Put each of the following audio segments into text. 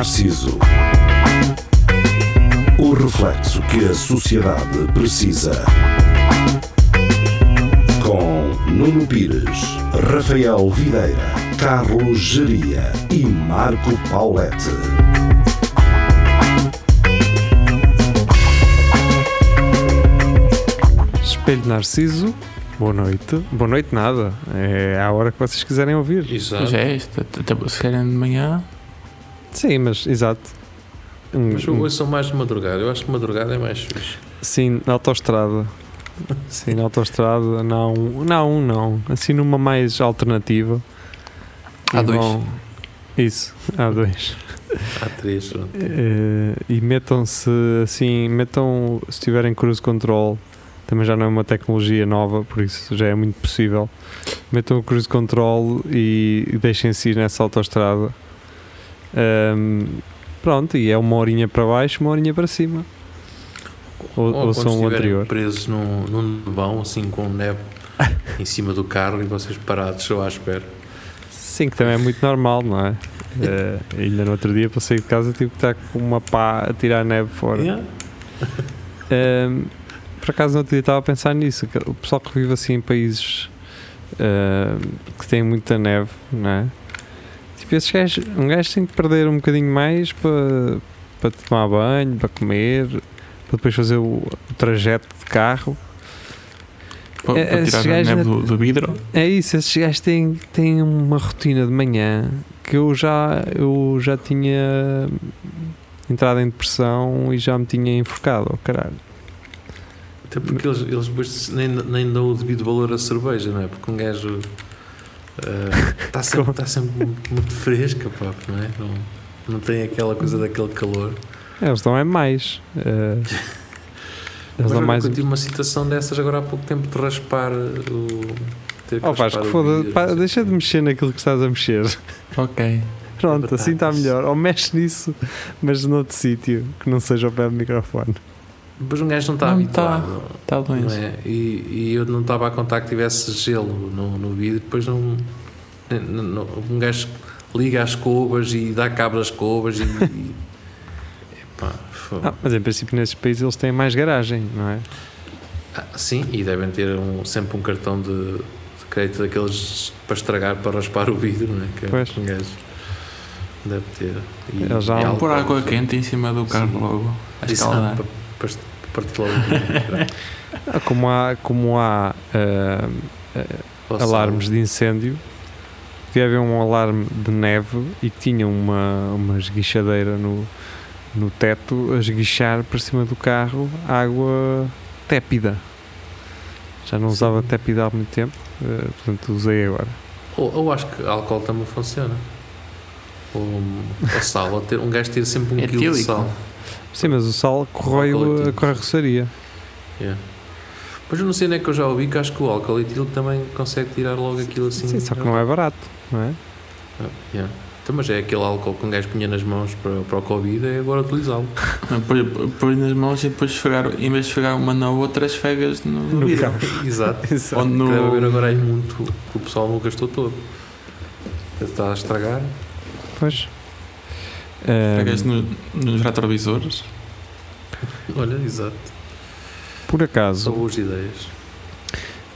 Narciso. O reflexo que a sociedade precisa. Com Nuno Pires, Rafael Videira, Carlos Geria e Marco Paulette. Espelho de Narciso, boa noite. Boa noite, nada. É a hora que vocês quiserem ouvir. Exato. Já é isto, até se calhar de manhã. Sim, mas exato. Mas hoje são mais de madrugada. Eu acho que madrugada é mais fixe. Sim, na autoestrada. Sim, na autoestrada, não, não, não. Assim numa mais alternativa. Há E dois. vão- Isso, há dois. Há três. pronto. Eh, e metam-se assim, metam, se tiverem cruise control, também já não é uma tecnologia nova, por isso já é muito possível. Metam o cruise control e, e deixem-se ir nessa autoestrada. Ahm, pronto, e é uma horinha para baixo, uma horinha para cima. Ou, Ou ou são o anterior. presos num, num nevão, assim com neve em cima do carro e vocês parados só à espera. Sim, que também é muito normal, não é? Eh, ainda no outro dia para sair de casa tive que estar com uma pá a tirar a neve fora. Yeah. Ahm, por acaso no outro dia estava a pensar nisso, o pessoal que vive assim em países ahm, que têm muita neve, não é? Tipo, esses gajos, um gajo tem que perder um bocadinho mais para, para tomar banho, para comer, para depois fazer o, o trajeto de carro. Para, É, para esses tirar a neve não- do, do vidro. É isso, esses gajos têm, têm uma rotina de manhã que eu já, eu já tinha entrado em depressão e já me tinha enforcado, oh, caralho. Até porque eles, eles depois nem, nem dão o devido valor à cerveja, não é? Porque um gajo está sempre, tá sempre muito, fresca, pá, não é? Não, não tem aquela coisa daquele calor. É, Eles dão é mais. eh, eles dão mais. eu tive uma citação dessas agora há pouco tempo de raspar o. Ter que Oh Vasco, raspar o foda vidro, pá, não sei deixa o de mexer naquilo que estás a mexer. Ok. Pronto, assim está melhor. Ou mexe nisso, mas noutro sítio que não seja ao pé do microfone. Depois um gajo não está Não habituado. Está Não doente. é? e, e eu não estava a contar que tivesse gelo no, no vidro, depois não, não- não- Um gajo liga as escovas e dá cabo das escovas e. e epá. Ah, mas em princípio nesses países eles têm mais garagem, não é? Ah, sim, e devem ter um- sempre um cartão de, de crédito daqueles para estragar, para raspar o vidro, não é? Que Pois. um gajo deve ter. E, Eles já e Pôr água quente em cima do carro Sim. logo. A escaldar. para, para, logo Como há, como há ah, Ou alarmes de incêndio, devia haver um alarme de neve e tinha uma, uma esguichadeira no, no teto a esguichar para cima do carro água tépida. Já não Sim. usava tépida há muito tempo, eh, portanto usei agora. Ou, ou acho que álcool também funciona. Ou, ou sal, ou ter, um gajo ter sempre um É quilo de etílico. sal. Sim, mas o sal corrói o- a carroceria. Yeah. Mas eu não sei onde é que eu já ouvi que acho que o álcool etílico também consegue tirar logo aquilo assim. Sim, só que não é barato, não é? Ah, yeah. Então, mas é aquele álcool que um gajo punha nas mãos para, para o Covid, é agora utilizá-lo. Pôr nas mãos e depois esfregar, em vez de esfregar uma na outra, esfregas no, no vidro. carro. Exato. Exato. Deve haver agora aí muito que o pessoal não gastou todo. Está a estragar. Pois. Eh, Esfregas no, nos retrovisores. Olha, exato. por São acaso, boas ideias.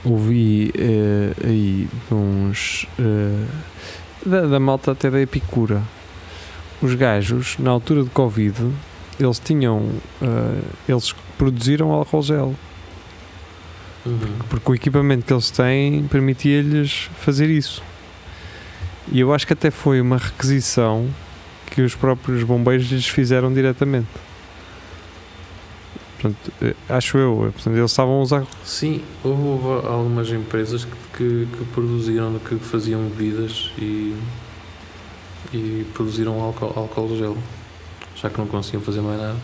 ouvi eh, aí uns. eh, da, da malta até da Epicura. Os gajos, na altura do Covid, eles tinham. eh, eles produziram álcool gel. Uhum. Porque o equipamento que eles têm permitia-lhes fazer isso. E eu acho que até foi uma requisição que os próprios bombeiros lhes fizeram diretamente. Portanto, eh, acho eu. eh, Portanto, eles estavam a usar. Sim, houve, algumas empresas que, que, produziram, que faziam bebidas e, e produziram álcool, álcool gel. Já que não conseguiam fazer mais nada.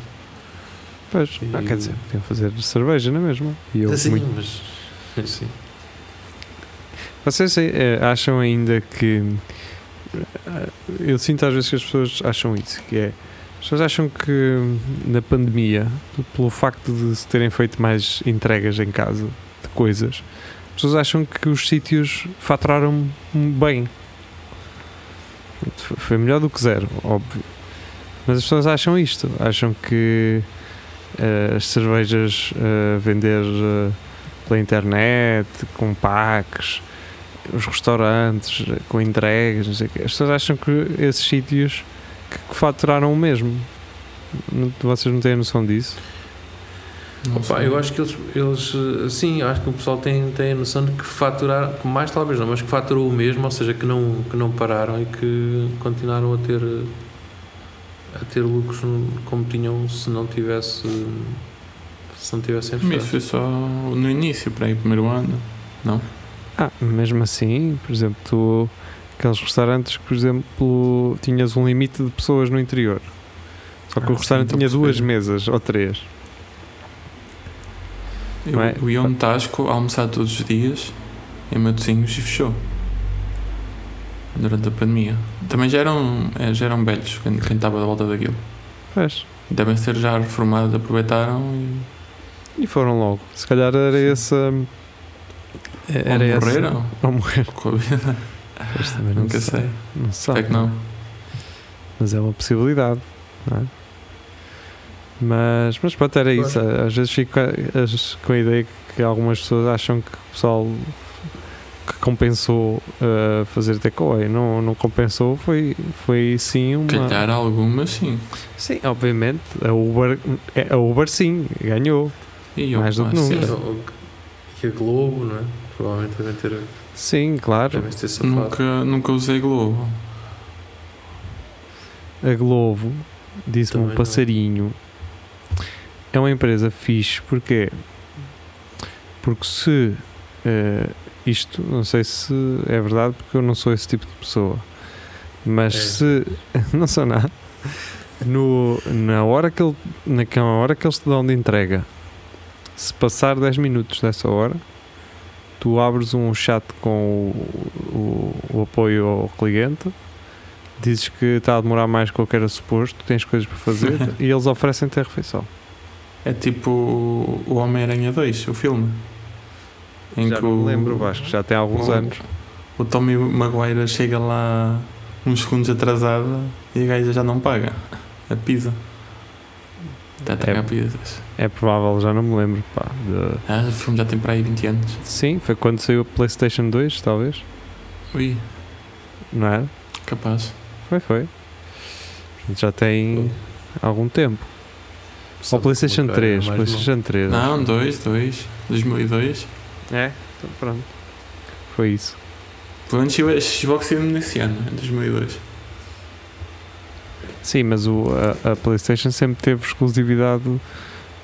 Pois, E- ah, quer dizer, podiam fazer cerveja, não é mesmo? E eu, sim, muito- mas, mas sim. Vocês eh, acham ainda que. Eu sinto às vezes que as pessoas acham isso, que é. As pessoas acham que na pandemia, pelo facto de se terem feito mais entregas em casa de coisas, as pessoas acham que os sítios faturaram bem. Foi melhor do que zero, óbvio. Mas as pessoas acham isto, acham que eh, as cervejas eh, vender eh, pela internet, com packs, os restaurantes com entregas, não sei o quê. As pessoas acham que esses sítios que, que faturaram o mesmo. Não- Vocês não têm noção disso? Opa, eu acho que eles, eles sim, acho que o pessoal tem, tem a noção de que faturar, que mais talvez não, mas que faturou o mesmo, ou seja, que não, que não pararam e que continuaram a ter a ter lucros como tinham se não tivesse se não tivessem Mas fechado. isso foi só no início, para aí, primeiro ano. Não? Ah, mesmo assim, por exemplo, tu, aqueles restaurantes que, por exemplo, tinhas um limite de pessoas no interior. Só que Ah, o restaurante sim, tinha duas mesas ou três. Eu, Não é? eu ia a um Tasco almoçar todos os dias em Matosinhos e fechou. Durante a pandemia. Também já eram, eh, já eram velhos quem, quem estava da volta daquilo. Pois. Devem ser já reformados, aproveitaram e E foram logo. Se calhar era esse. Hum, Era ou esse- morreram Ou morreram. com a vida. Pois também não Nunca sabe. sei. Não se sabe. É que não. Mas é uma possibilidade. Não é? Mas, mas pronto, era isso. Às vezes fico com a ideia que algumas pessoas acham que o pessoal que compensou uh, fazer takeaway não, não compensou. Foi, foi sim uma. Calhar algumas sim. Sim, obviamente. A Uber, a Uber sim, ganhou. E Mais do que nunca. O- e a Globo, não é? Provavelmente devem ter, Sim, claro. devem ter safado. Nunca, nunca usei Globo. A Globo, disse-me um não. passarinho, é uma empresa fixe, porquê? Porque se eh, isto, não sei se é verdade, porque eu não sou esse tipo de pessoa, mas É. se não sou nada, no, na, hora que ele, naquela hora que eles te dão de entrega, se passar 10 minutos dessa hora, tu abres um chat com o, o- o apoio ao cliente, dizes que está a demorar mais do que eu que era suposto, tens coisas para fazer e eles oferecem-te a refeição. É tipo o Homem-Aranha 2, o filme. Em já que não o- me lembro, Vasco, já tem alguns o- anos. O Tommy Maguire chega lá uns segundos atrasada e a gaja já não paga a pizza. Está a É. pagar pizzas. É provável, já não me lembro. Pá, de- Ah, o filme já tem para aí 20 anos. Sim, foi quando saiu a PlayStation 2, talvez, Ui, não é? capaz. Foi, foi. Já tem algum tempo. Ou PlayStation como é que é, 3, PlayStation 3. Não, 2, 2, 2002. É? Então pronto. Foi isso. Pelo menos o Xbox saiu nesse ano, em 2002. Sim, mas o, a, a PlayStation sempre teve exclusividade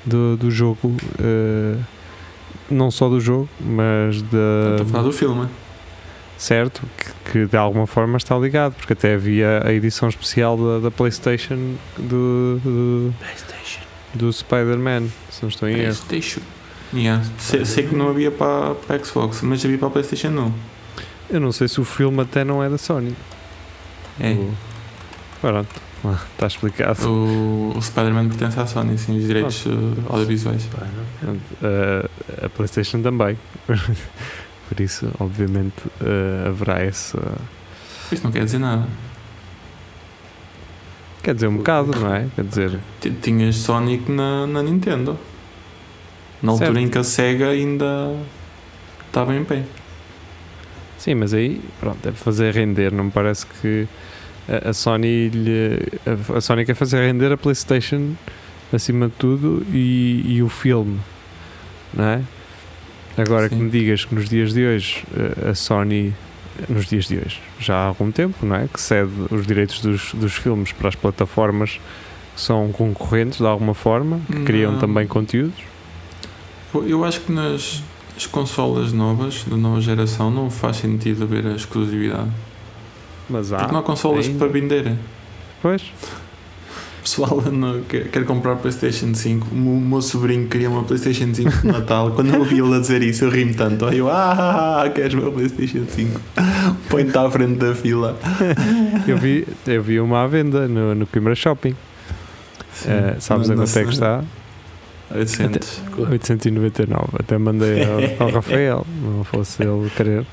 do, do jogo, eh, não só do jogo, mas Estou a falar da. do filme. Certo, que, que de alguma forma está ligado, porque até havia a edição especial da, da PlayStation do, do, PlayStation. do Spider-Man, se não estou em erro. PlayStation. Yeah. Sei, sei que não havia para, para Xbox, mas havia para a PlayStation não. Eu não sei se o filme até não é da Sony. É. Pronto, está explicado. O, o Spider-Man pertence à Sony, sim, os direitos eh, audiovisuais. Uh, a PlayStation também. Por isso, obviamente, uh, haverá essa. Isto não quer dizer nada. Quer dizer, um bocado, não é? Quer dizer, Tinhas Sonic na, na Nintendo. Na altura Certo. em que a Sega ainda estava em pé. sim, mas aí, pronto, deve fazer render. Não me parece que a, a Sony lhe, a, a Sony quer fazer render a PlayStation acima de tudo e, e o filme, não é? Agora que Sim. me digas que nos dias de hoje a Sony, nos dias de hoje, já há algum tempo, não é? Que cede os direitos dos, dos filmes para as plataformas que são concorrentes de alguma forma, que criam Não. também conteúdos. Eu acho que nas as consolas novas, da nova geração, não faz sentido haver a exclusividade. Mas Porque não há consolas ainda. para vender. Pois, O pessoal não quer, quer comprar PlayStation 5. O meu, meu sobrinho queria uma PlayStation 5 de Natal. Quando eu ouvi ele a dizer isso, eu ri-me tanto. Aí eu, ah, queres uma PlayStation 5? Põe-te à frente da fila. eu vi, eu vi uma à venda no, no Coimbra Shopping. Eh, sabes a quanto é que está? 800. 899. Até mandei ao, ao Rafael, não fosse ele querer.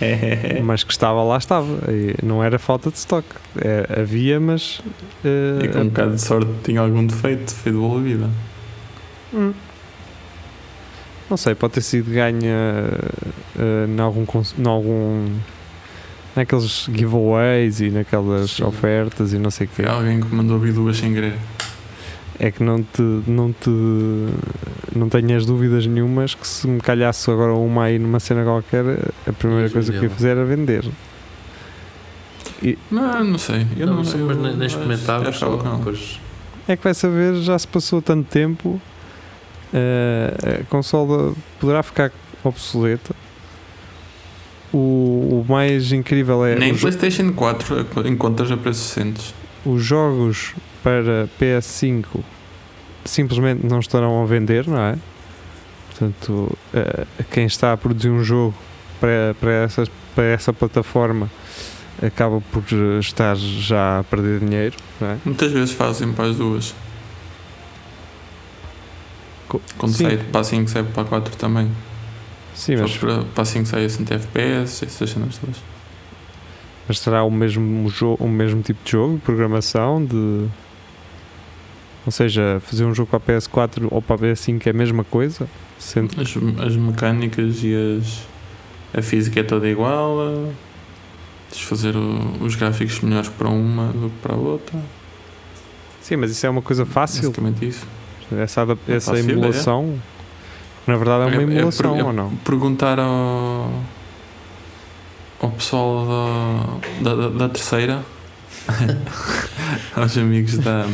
É. mas que estava lá estava. E não era falta de stock. É, havia, mas. eh, E com um bocado de sorte tinha algum defeito, foi devolvida. Hum. Não sei, pode ter sido ganha uh, em algum, em algum naqueles giveaways e naquelas Sim. ofertas e não sei o quê. Foi alguém que mandou abrir duas sem querer. É que não te, não te não tenhas dúvidas nenhumas que se me calhasse agora uma aí numa cena qualquer, a primeira Ias coisa que ia vendê-la. fazer era vender. Não, não sei. Eu não, não, sei, eu- mas nem, experimentava acho só. que não. Depois, É que vai saber, já se passou tanto tempo, eh, a consola poderá ficar obsoleta. O, o mais incrível é Nem os, PlayStation 4 encontras a preços decentes. os jogos para PS5 simplesmente não estarão a vender, não é? Portanto, eh, quem está a produzir um jogo para, para, essas, para essa plataforma acaba por estar já a perder dinheiro, não é? Muitas vezes fazem para as duas. Co- Quando Sim. sai para a 5, sai para a 4 também. Sim, Só mas, para, para a 5 sai a 60 FPS, essas cenas todas. mas será o mesmo, jogo, o mesmo tipo de jogo, programação, de... Ou seja, fazer um jogo para a PS4 ou para a PS5 é a mesma coisa? As, as mecânicas e as, a física é toda igual. eh, Tens de fazer o- os gráficos melhores para uma do que para a outra. Sim, mas isso é uma coisa fácil, Basicamente isso. essa, É essa fácil, emulação. Na verdade é uma É- é emulação, é ou não? Perguntar ao, ao pessoal da, da- da terceira, aos amigos da,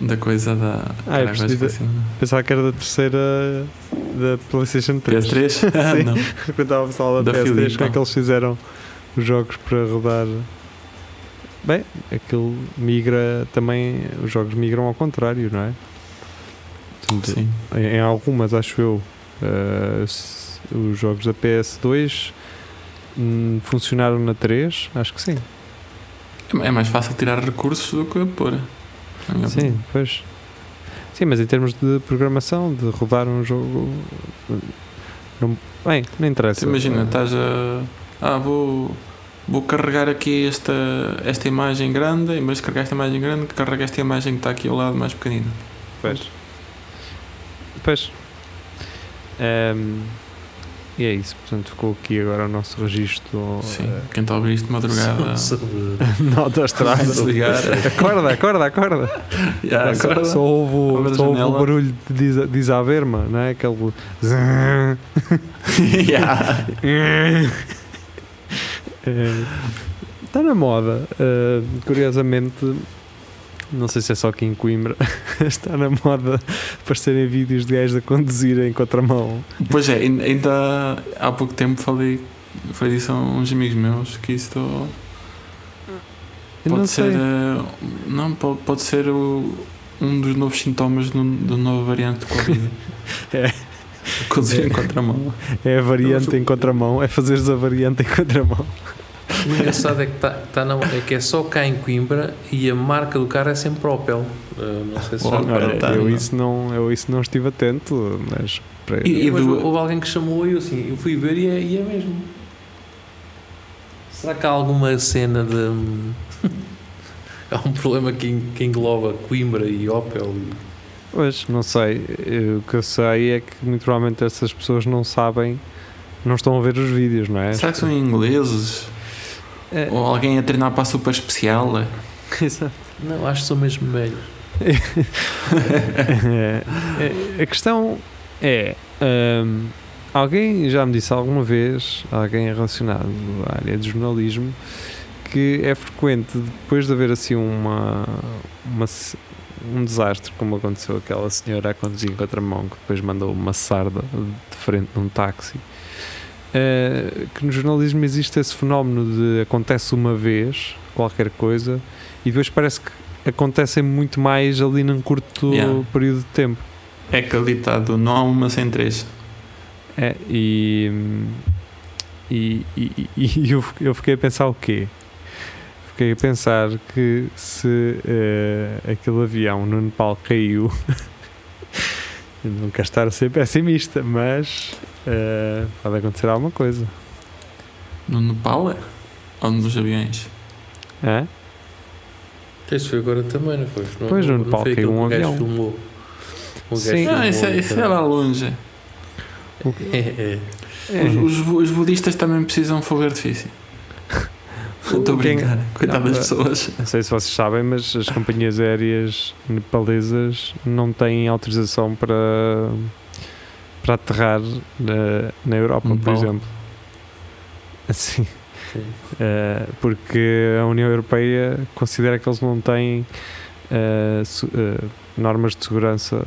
da coisa da. Ah, eu percebi da- nome. Pensava que era da terceira da PlayStation 3. PS3? Sim. Não. Perguntava ao pessoal da, Da PS3 Philips, como é que eles fizeram os jogos para rodar. Bem, aquilo migra também. Os jogos migram ao contrário, não é? Portanto, Sim. em, em algumas, acho eu, s- os jogos da PS2 hum, funcionaram na 3, acho que sim. É mais fácil tirar recursos do que pôr. Sim, pois. Sim, mas em termos de programação, de rodar um jogo. Não, bem, não interessa. Imagina, estás a. Ah, vou, vou carregar aqui esta, esta imagem grande, em vez de carregar esta imagem grande, carrega esta imagem que está aqui ao lado mais pequenina. Pois. Pois. Ehm, e é isso, portanto ficou aqui agora o nosso registro. Sim. eh, Quem está a ouvir isto de madrugada. sobre- Nota estrada. Acorda, acorda, acorda. Já, só, agora- só ouve, só ouve o barulho de desaverma, não é? Aquele. Está na moda. eh, curiosamente, não sei se é só aqui em Coimbra, está na moda aparecerem vídeos de gajos a conduzir em contramão. Pois é, ainda- há pouco tempo falei, falei disso a uns amigos meus que isto Eu pode não ser. eh, Não, pode, pode ser o- um dos novos sintomas do, do novo variante de Covid. É. Conduzir em contramão. É a variante Não, em contramão, é fazeres a variante em contramão. O engraçado é que, tá, tá na- é que é só cá em Coimbra e a marca do carro é sempre Opel. Uh, não sei se. Olha, tá, eu, não. isso não, eu isso não estive atento, mas para- E- E, mas do- houve alguém que chamou e eu assim, eu fui ver e é, e é mesmo. Será que há alguma cena de. há um problema que, que engloba Coimbra e Opel? E... Pois, não sei. Eu- O que eu sei é que muito provavelmente essas pessoas não sabem, não estão a ver os vídeos, não é? Será que são ingleses? É, Ou alguém a treinar para a super especial? exato. Não, acho que são mesmo velhos. É, é, a questão é: hum, alguém já me disse alguma vez, alguém relacionado à área de jornalismo, que é frequente depois de haver assim uma, uma um desastre, como aconteceu aquela senhora a conduzir em contramão que depois mandou uma sarda de frente num táxi. Eh, que no jornalismo existe esse fenómeno de acontece uma vez qualquer coisa e depois parece que acontecem muito mais ali num curto Yeah. período de tempo. É aquele ditado, não há uma sem três. É, e, e, e, e eu, eu fiquei a pensar o quê? Fiquei a pensar que se eh, aquele avião no Nepal caiu, eu não quero estar a ser pessimista, mas eh, pode acontecer alguma coisa. No Nepal? é? Ou nos aviões? É? Isso foi agora também, não foi? Não- Pois, no não Nepal caiu um avião. filmou. O Sim. filmou Ah, isso é, isso é lá longe. É, é. Os, os, os budistas também precisam de fogo de artifício. Estou a brincar. Coitado Não, das eh, pessoas. Não sei se vocês sabem, mas as companhias aéreas nepalesas não têm autorização para, para aterrar na, na Europa, por exemplo. Assim, Sim. eh, porque a União Europeia considera que eles não têm eh, su- eh, normas de segurança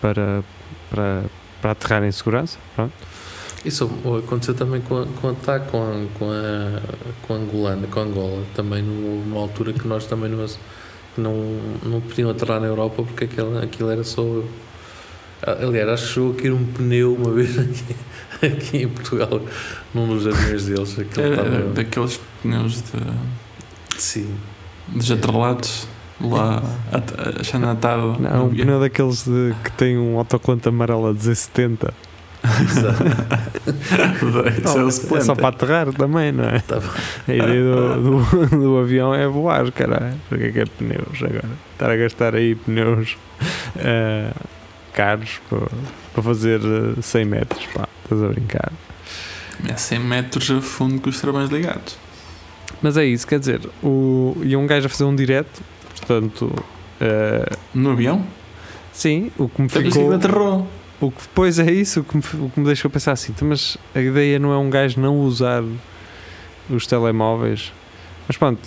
para, para, para aterrar em segurança. Pronto. Isso aconteceu também com a, com TAC, com a, com a, com a Angolana, com a Angola, também numa, numa altura que nós também não, não, não podiam aterrar na Europa porque aquilo, aquilo era só. Aliás, acho que chegou a cair um pneu uma vez aqui, aqui em Portugal, num dos aviões deles. Aquilo Era estava. daqueles pneus de, Sim. de atrelados lá achando atado. Não, um pneu daqueles de, que tem um autocolante amarelo a dizer 70. Exato. Isso é é só para aterrar também, não é? Tá. A ideia do, do, do avião é voar, caralho. Para que é que é pneus agora? Estar a gastar aí pneus eh, caros para, para fazer eh, 100 metros, pá, estás a brincar. É 100 metros a fundo com os travões ligados. Mas é isso, quer dizer, o, e um gajo a fazer um direto, portanto, eh, No avião? sim, o que me isso que ficou. aterrou. O que, pois é isso, o que, me, o que me deixou pensar assim, "Então, mas a ideia não é um gajo não usar os telemóveis. Mas pronto,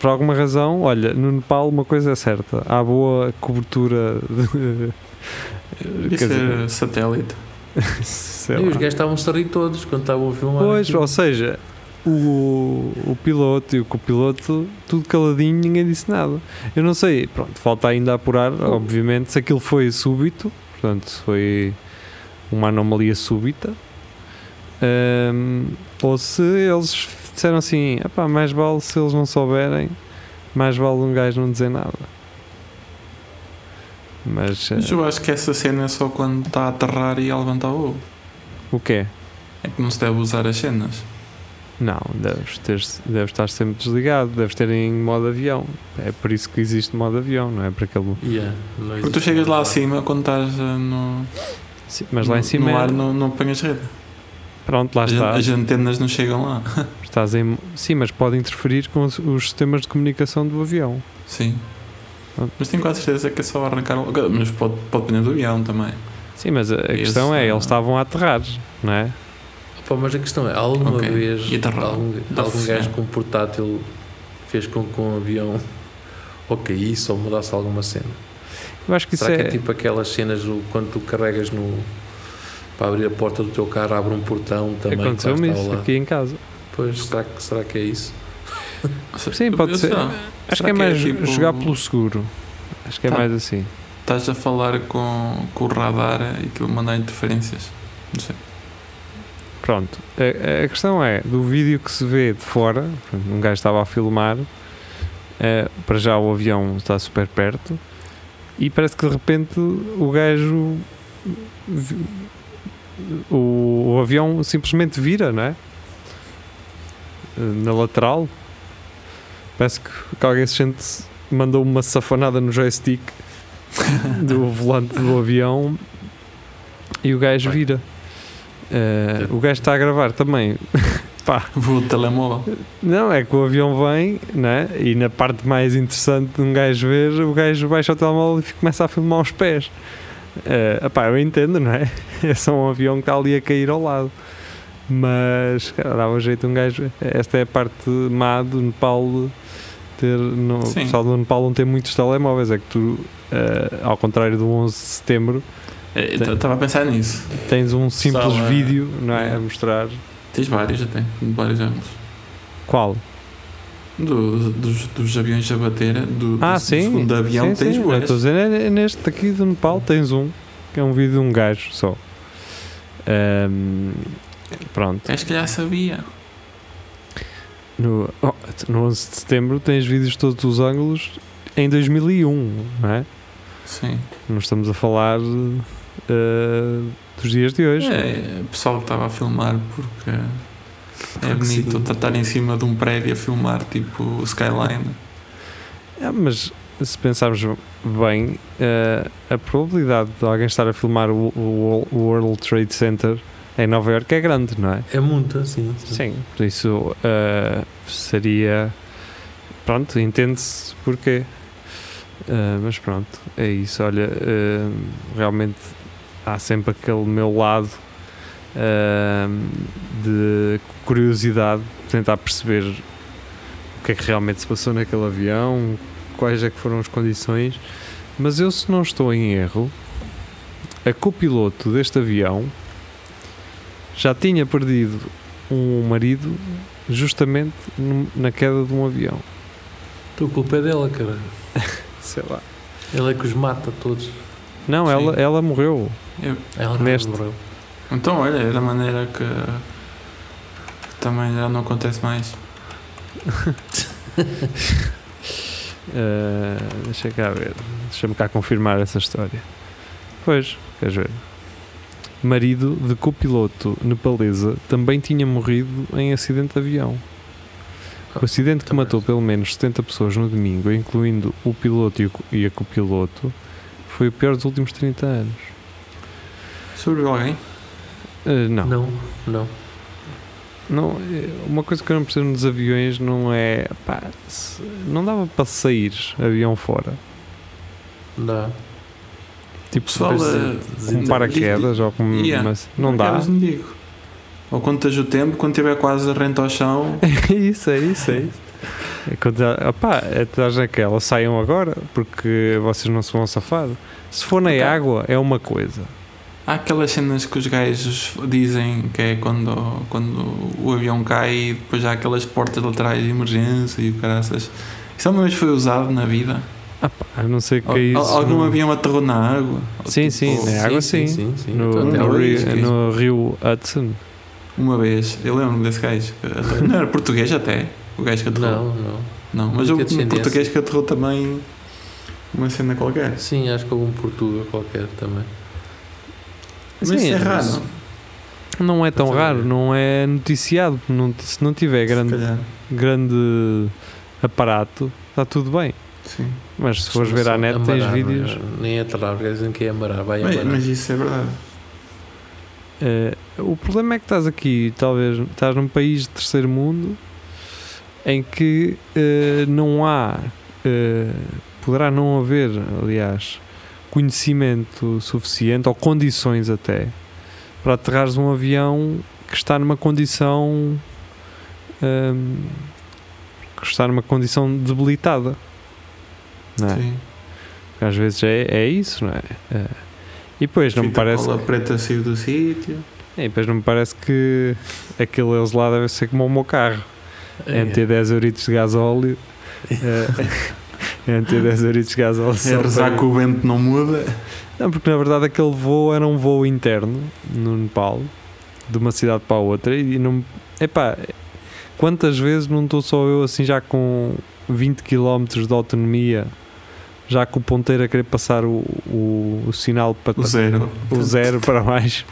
por alguma razão, olha, no Nepal uma coisa é certa, há boa cobertura de. Devia quer dizer, ser satélite. E lá. os gajos estavam a rir todos quando estavam a filmar. Pois, aquilo. ou seja, o, o piloto e o copiloto, tudo caladinho, ninguém disse nada. Eu não sei, pronto, falta ainda apurar, obviamente, se aquilo foi súbito, portanto, se foi uma anomalia súbita, hum, ou se eles disseram assim: "Epá, mais vale se eles não souberem, mais vale um gajo não dizer nada. Mas Mas eh, eu acho que essa cena é só quando está a aterrar e a levantar o ovo. o quê? É que não se deve usar as cenas. Não, deves, ter, deves estar sempre desligado, deves ter em modo avião. É por isso que existe modo avião, não é para aquele. Yeah, Porque tu chegas lá acima quando estás eh, no. Sim, mas lá em no- cima. No é- ar não, não apanhas rede. Pronto, lá As, está. as antenas não chegam lá. Estás em, sim, mas pode interferir com os, os sistemas de comunicação do avião. Sim. Mas tenho quase certeza que é só arrancar. Mas pode, pode depender do avião também. Sim, mas a, questão é, eles estavam a aterrar, não é? Pá, mas a questão é, alguma Ok. vez E aterrar. algum, algum gajo com um portátil fez com que um avião ou caísse ou mudasse alguma cena? Eu acho que isso Será é. que é tipo aquelas cenas do, quando tu carregas no para abrir a porta do teu carro, abre um portão também lá Aconteceu-me isso lado? aqui em casa. Pois, será que, será que é isso? Sim, pode ser. Acho Será que é mais tipo- jogar pelo seguro. Acho que é Tá. mais assim. Estás a falar com, com o radar e aquilo mandar interferências. Não sei. Pronto, a, a questão é, do vídeo que se vê de fora, um gajo estava a filmar, eh, para já o avião está super perto, e parece que de repente o gajo, o, o avião simplesmente vira, não é? Eh, Na lateral, parece que, que alguém se sente, mandou uma safanada no joystick do volante do avião e o gajo Bem. vira. Eh, o gajo está a gravar também. Pá, Vou de telemóvel. não, é que o avião vem, né? E na parte mais interessante de um gajo ver, o gajo baixa o telemóvel e começa a filmar os pés. Eh, epá, eu entendo, não é? É só um avião que está ali a cair ao lado. Mas, cara, dava jeito um gajo. Esta é a parte má do Nepal ter. No, o pessoal do Nepal não tem muitos telemóveis. É que tu, eh, ao contrário do 11 de setembro, Estava a pensar nisso. tens um simples Só, vídeo, não é? é. A mostrar. Tens vários até, de vários ângulos. Qual? Do, dos, dos aviões a bater, do, Ah, do sim. segundo avião, sim, tens sim. Eu. Estou a dizer, é, é neste aqui do Nepal tens um, que é um vídeo de um gajo só. Ahm, pronto. Acho que já sabia. No, oh, no 11 de setembro tens vídeos de todos os ângulos em 2001, não é? Sim. Não estamos a falar eh, dos dias de hoje. É, o pessoal que estava a filmar porque É que bonito sim. estar em cima de um prédio a filmar tipo o Skyline. É, mas se pensarmos bem, eh, a probabilidade de alguém estar a filmar o, o- o World Trade Center em Nova York é grande, não é? É muito assim. Sim, por isso eh, seria. Pronto, entende-se porquê. Eh, mas pronto, é isso. Olha, eh, realmente há sempre aquele meu lado de curiosidade, de tentar perceber o que é que realmente se passou naquele avião, quais é que foram as condições. Mas eu, se não estou em erro, a copiloto deste avião já tinha perdido um marido justamente na queda de um avião. Então a culpa é dela, cara. Sei lá. Ela é que os mata todos. Não, Sim. ela, ela morreu. Ela que Neste. morreu. Então, olha, é da maneira que, que também já não acontece mais. Uh, deixa cá ver. Deixa-me cá confirmar essa história. Pois, queres ver? Marido de copiloto nepalesa também tinha morrido em acidente de avião. O acidente que também. matou pelo menos 70 pessoas no domingo, incluindo o piloto e e a copiloto, foi o pior dos últimos 30 anos. Sobreviveu alguém? Uh, não. Não, não. Não, é- uma coisa que eu não percebo nos aviões não é. Pá, se- não dava para sair avião fora. Dá. Tipo, Pessoal, Depois eh, com paraquedas ou com. Yeah. mas não dá. não digo. Ou quando esteja o tempo, quando estiver quase rente ao chão, É isso, é isso, é isso. É opá, estás naquela, saiam agora porque vocês não se vão safar. Se for na Ok. água, é uma coisa. há aquelas cenas que os gajos dizem que é quando, quando o avião cai e depois há aquelas portas laterais de emergência e o caraças. Isso alguma vez foi usado na vida? Ah, pá, não ser que é isso. al- algum não- avião aterrou na água? Sim, sim, Tipo, na água sim. sim, sim. No, Então, no rio, no rio Hudson. Uma vez, eu lembro-me desse gajo. Não era português até? O gajo que aterrou? Não, não. Não, mas Não o tinha descendência. português que aterrou também uma cena qualquer. Sim, acho que algum português qualquer também. Mas Sim, isso é mas raro. Não é tão raro, não é noticiado. Não, se não tiver grande, calhar. grande aparato, está tudo bem. Sim. Mas se fores ver à net, tens Amarar, vídeos. não é? Nem é aterrar, porque dizem que é amarar, vai Mas, amarar. mas isso é verdade. Eh, o problema é que estás aqui, talvez, estás num país de terceiro mundo em que eh, não há, eh, poderá não haver, aliás, conhecimento suficiente ou condições até para aterrares um avião que está numa condição ehm, que está numa condição debilitada. Não é? Sim. Porque Às vezes é, é isso, não é? Eh, e depois não me parece. cola preta saiu do sítio. E depois não me parece que aquele eles lá deve ser como o meu carro. É. meter 10 euritos de gasóleo. é, é meter 10 euritos de gasóleo. É rezar que o vento não muda. Não, porque na verdade aquele voo era um voo interno no Nepal, de uma cidade para a outra. E não. Epá, quantas vezes não estou só eu assim já com 20 km de autonomia, já com o ponteiro a querer passar o, o, o sinal para O zero. o zero para baixo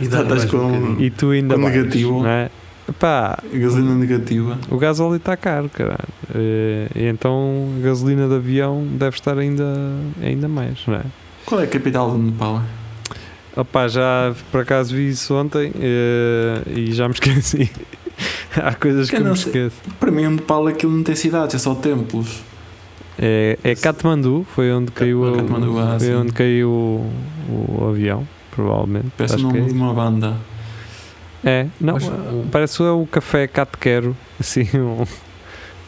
E Estás mais com- um e tu ainda Com vais, negativo. não é? Epá, Gasolina negativa. o gasóleo está caro, caralho. Eh, E então a gasolina de avião deve estar ainda, ainda mais, não é? Qual é a capital do Nepal? Opá, já por acaso vi isso ontem eh, e já me esqueci. Há coisas que, Que eu me esqueço. Para mim, o Nepal aquilo não tem cidades, é só templos. É, é Katmandu, foi onde caiu, o- ah, foi onde caiu o, o avião, provavelmente. Parece o nome é de uma banda. É, não, parece é o café Catquero, assim, um-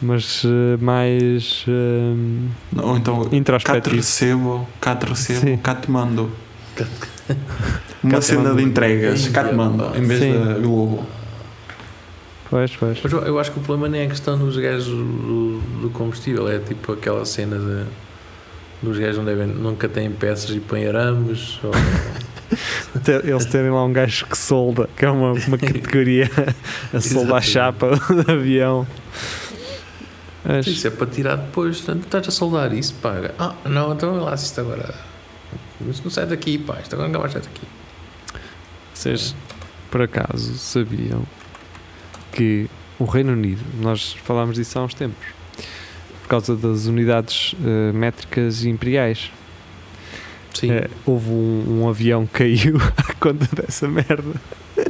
mas eh, mais eh, Ou então, Cat introspectivo. recebo, Cat recebo. Katmandu. Uma cena de entregas. Katmandu, em vez Sim. de Globo. Pois, pois. Mas eu, acho que o problema nem é a questão dos gajos do, do combustível, é tipo aquela cena de dos gajos não devem, nunca têm peças e põem arames. Ou, Eles terem lá um gajo que solda, que é uma, uma categoria a soldar a chapa de avião. Mas, isso é para tirar depois. Portanto, estás a soldar isso, paga. Ah, não, então lá se isto agora. Isso não sai daqui, pá, isto agora nunca mais sai daqui. vocês por acaso sabiam que o Reino Unido, nós falámos disso há uns tempos, por causa das unidades eh, métricas imperiais. Sim. Eh, houve um, um avião que caiu à conta dessa merda.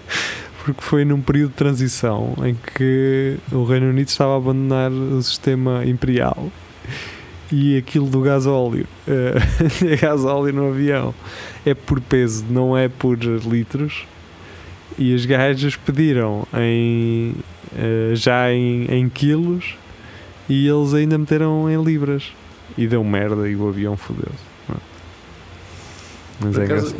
Porque foi num período de transição em que o Reino Unido estava a abandonar o sistema imperial e aquilo do gasóleo, eh, é gasóleo no avião, é por peso, não é por litros. E os gajos pediram em, eh, já em, em quilos e eles ainda meteram em libras. E deu merda e o avião fodeu-se. Mas Por é acaso,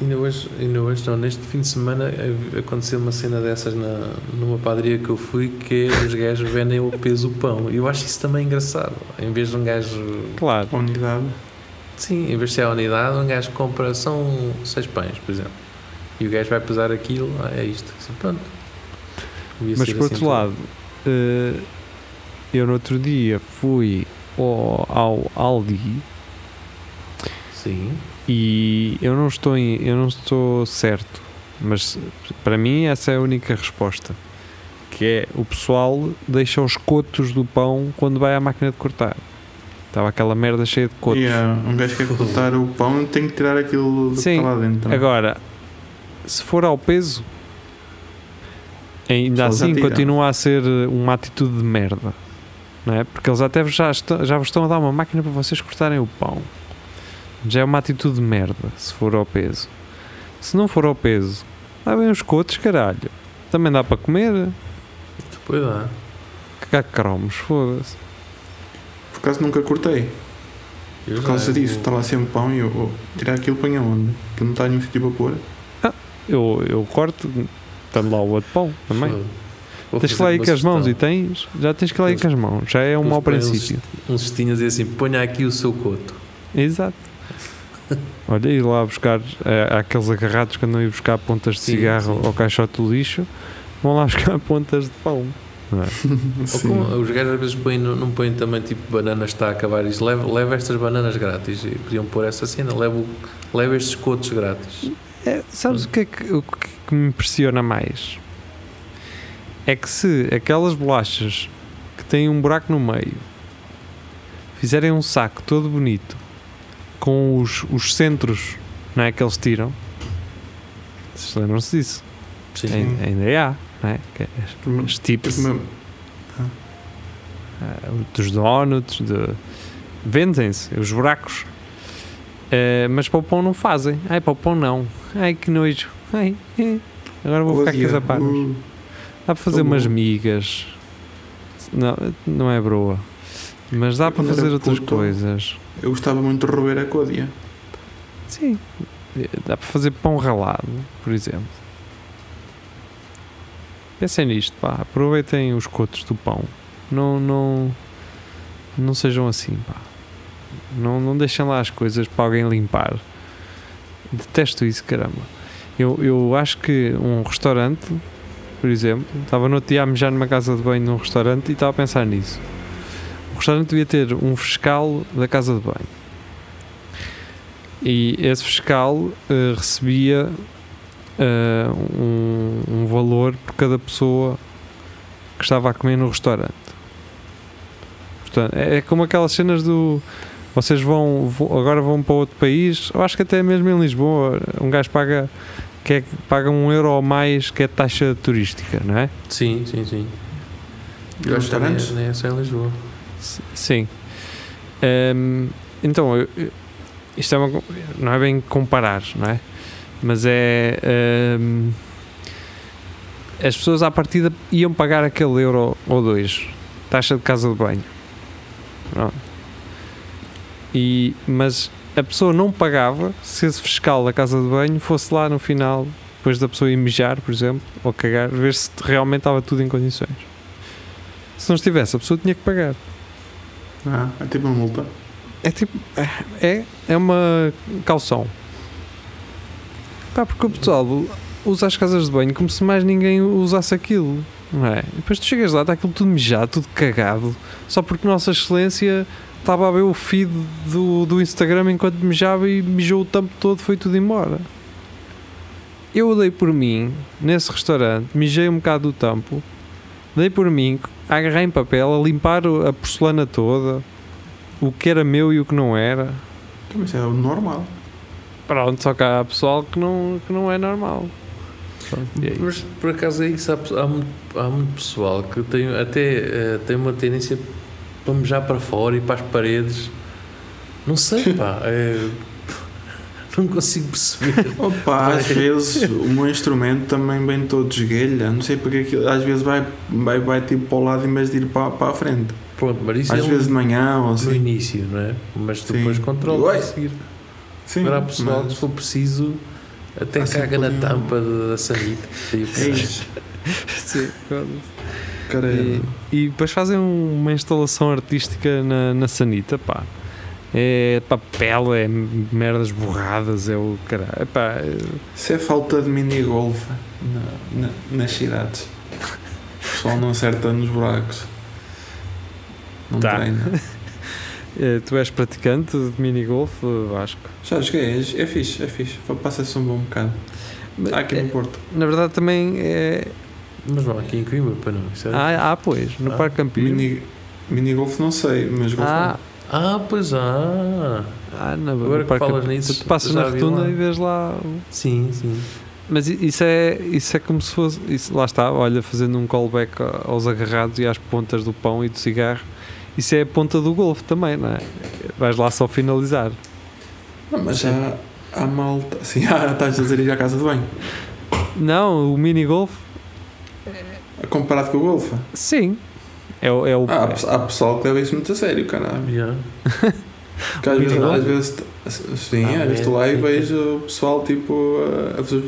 ainda hoje, ainda hoje não, neste fim de semana eh, aconteceu uma cena dessas na, numa padaria que eu fui que os gajos vendem o peso do pão. E eu acho isso também engraçado. Em vez de um gajo. Claro. Unidade. Sim, em vez de ser a unidade, um gajo compra. São seis pães, por exemplo. E o gajo vai pesar aquilo, ah, é isto. Assim, pronto. Mas por assim outro lado, eh, eu no outro dia fui ao, ao Aldi. Sim. e eu não estou em, eu não estou certo, mas para mim essa é a única resposta. Que é o pessoal deixa os cotos do pão quando vai à máquina de cortar. Estava aquela merda cheia de cotos. E ah, um gajo quer cortar o pão tem que tirar aquilo do que Sim. está lá dentro. Agora, se for ao peso, ainda assim continua a ser uma atitude de merda. Não é? Porque eles até já, estão, já vos estão a dar uma máquina para vocês cortarem o pão. Já é uma atitude de merda, se for ao peso. Se não for ao peso, levem os cotos, caralho. Também dá para comer. Depois dá. Que cromos, foda-se. Por acaso nunca cortei. Eu Por causa disso, lá sempre pão e eu vou tirar aquilo põe aonde? Que não está nenhum sítio para pôr. Eu, eu corto, estando lá o outro pão também. Vou Tens que lá ir com as mãos e tens. Já tens que lá ir com as mãos. Já é um mau princípio. Uns cestinhos e assim, ponha aqui o seu coto. Exato. Olha, ir lá buscar eh, aqueles agarrados que andam a ir buscar pontas de Sim, cigarro sim. ao caixote do lixo, vão lá buscar pontas de pão. é? Ou os gajos às vezes põem, não, não põem também tipo bananas está a acabar e diz, leva, leva estas bananas grátis. E podiam pôr essa cena, leva, leva estes cotos grátis. É, sabes o que, é que, o que que me impressiona mais? É que se aquelas bolachas que têm um buraco no meio fizerem um saco todo bonito com os, os centros não é, que eles tiram, vocês lembram-se disso? Sim. Ainda, ainda há, não é? É Os tips. Mesmo- Ah, dos donuts, de... vendem-se os buracos, Eh, mas para o pão não fazem. Ai, para o pão não. Ai, que nojo. Ai, eh. Agora vou ficar aqui Vazia. a zapar. Uh, Dá para fazer umas migas. Não, não é broa. Mas dá para fazer outras puto- coisas. Eu gostava muito de roer a côdea. Sim. Dá para fazer pão ralado, por exemplo. Pensem nisto, pá. Aproveitem os cotos do pão. Não, não, não sejam assim, pá. Não, não deixem lá as coisas para alguém limpar. Detesto isso, caramba. Eu, eu acho que um restaurante, por exemplo, estava no outro dia a numa casa de banho num restaurante e estava a pensar nisso. O restaurante devia ter um fiscal da casa de banho. E esse fiscal eh, recebia eh, um, um valor por cada pessoa que estava a comer no restaurante. Portanto, é, é como aquelas cenas do. Vocês vão, vão- agora vão para outro país, eu acho que até mesmo em Lisboa, um gajo paga, que é, paga um euro ou mais que é taxa turística, não é? Sim, sim, sim. E restaurantes? é só em Lisboa. S- Sim. Ehm, então, eu- isto é uma, não é bem comparar, não é? Mas é. ehm, as pessoas à partida iam pagar aquele euro ou dois, taxa de casa de banho. Pronto. E, mas a pessoa não pagava se esse fiscal da casa de banho fosse lá no final, depois da pessoa ir mijar, por exemplo, ou cagar, ver se realmente estava tudo em condições. Se não estivesse, a pessoa tinha que pagar. Ah, é tipo uma multa. É tipo. É, é uma calção. Pá, porque o pessoal usa as casas de banho como se mais ninguém usasse aquilo. Não é? E depois tu chegas lá, está aquilo tudo mijado, tudo cagado, só porque Nossa Excelência estava a ver o feed do, do Instagram enquanto mijava e mijou o tampo todo, foi tudo embora. Eu dei por mim, nesse restaurante, mijei um bocado do tampo Dei por mim a agarrar em papel, a limpar a porcelana toda, o que era meu e o que não era. Mas é o normal. Pronto, só que há pessoal que não, que não é normal. Pronto, é. Mas por acaso é isso, há, há muito, há muito pessoal que tem, até eh, tem uma tendência para mejar para fora e para as paredes. Não sei, pá. é- não consigo perceber. Opa, às vezes o meu instrumento também vem todo de esguelha. Não sei porque aquilo, às vezes vai, vai, vai tipo para o lado em vez de ir para, para a frente. Pronto, mas isso Às é vezes de um, manhã ou no assim. início, não é? Mas Sim. depois controla a seguir. Sim, Agora há pessoal que mas- se for preciso até sempre caga na tampa da sanita. É isso. Sim, foda-se. Cara, E, e depois fazem um- uma instalação artística na, na sanita, pá. É papel, é merdas borradas, é o caralho. É- Isso é falta de mini-golf na- na- nas cidades. O pessoal não acerta nos buracos. Não Tá. treina. é, tu és praticante de minigolf, Vasco? Já joguei, é, é fixe, é fixe. Passa-se um bom bocado. Há aqui É, no Porto. na verdade também é. Mas não, aqui em Coimbra, para não. Isso é- Ah, ah, pois, no Ah, Parque Campismo. Mini, mini-golf não sei, mas golfe Ah, Ah, pois há. ah na, Agora que falas nisso, Tu passas na rotunda e vês lá. Sim, sim. Mas isso é, isso é como se fosse. Isso, lá está, olha, fazendo um callback aos agarrados e às pontas do pão e do cigarro. Isso é a ponta do golfe também, não é? Vais lá só finalizar. Não, mas já há malta. Sim, ah, estás a dizer ir à casa de banho. Não, o mini golfe, Comparado com o golfe. sim. É, o- é o. Ah, há, há pessoal que leva isso muito a sério, caralho. Já. Que às vezes, às vezes sim, Ah, às vezes estou lá e é, vejo o pessoal tipo a fazer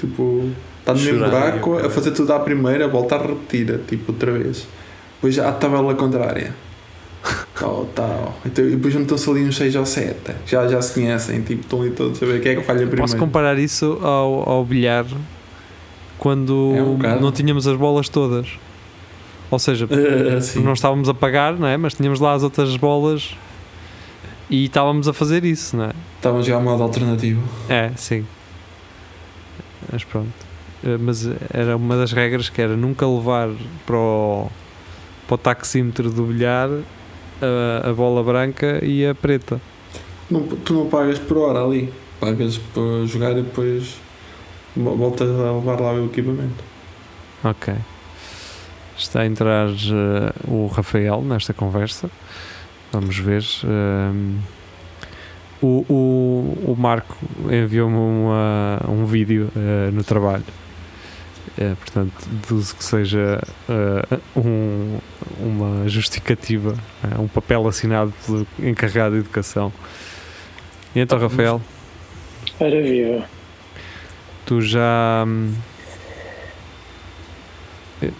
tipo. Está no mesmo buraco, a fazer tudo à primeira, voltar a repetir, tipo outra vez. Depois já a tabela contrária. Tal, tal. Então, e depois juntam-se ali uns 6 ou 7. Já, já se conhecem, tipo, estão ali todos a ver quem é que falha primeiro. Posso comparar isso ao, ao bilhar quando É um não tínhamos as bolas todas. Ou seja, sim. não estávamos a pagar, não é? Mas tínhamos lá as outras bolas e estávamos a fazer isso, não é? Estavam a jogar modo alternativo. É, sim. Mas pronto. Eh, Mas era uma das regras que era nunca levar para o, para o taxímetro do bilhar a, a bola branca e a preta. Não, tu não pagas por hora ali. Pagas para jogar e depois voltas a levar lá o equipamento. Ok. Está a entrar eh, o Rafael nesta conversa. Vamos ver. ehm, o, o, o Marco enviou-me um vídeo eh, no trabalho. Eh, portanto, deduzo que seja um- uma justificativa, um papel assinado pelo encarregado de educação. E então, Rafael, Ora viva. Tu já. hum,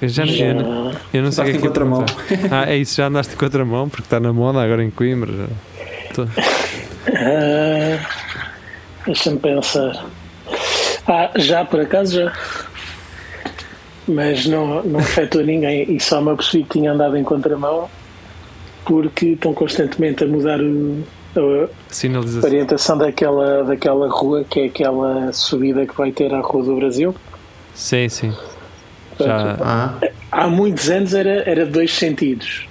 eu já, Já, eu, não- eu não sei o que é em contramão. Ah, é isso, já andaste em contramão, porque está na moda agora em Coimbra. já. Ah, Deixa-me pensar. Ah, já por acaso já. Mas não, não afetou ninguém e só me apercebi que tinha andado em contramão porque estão constantemente a mudar o, Sinalização. orientação daquela, daquela rua que é aquela subida que vai ter à Rua do Brasil. Sim, sim. Já, Ah, Há muitos anos era, era dois sentidos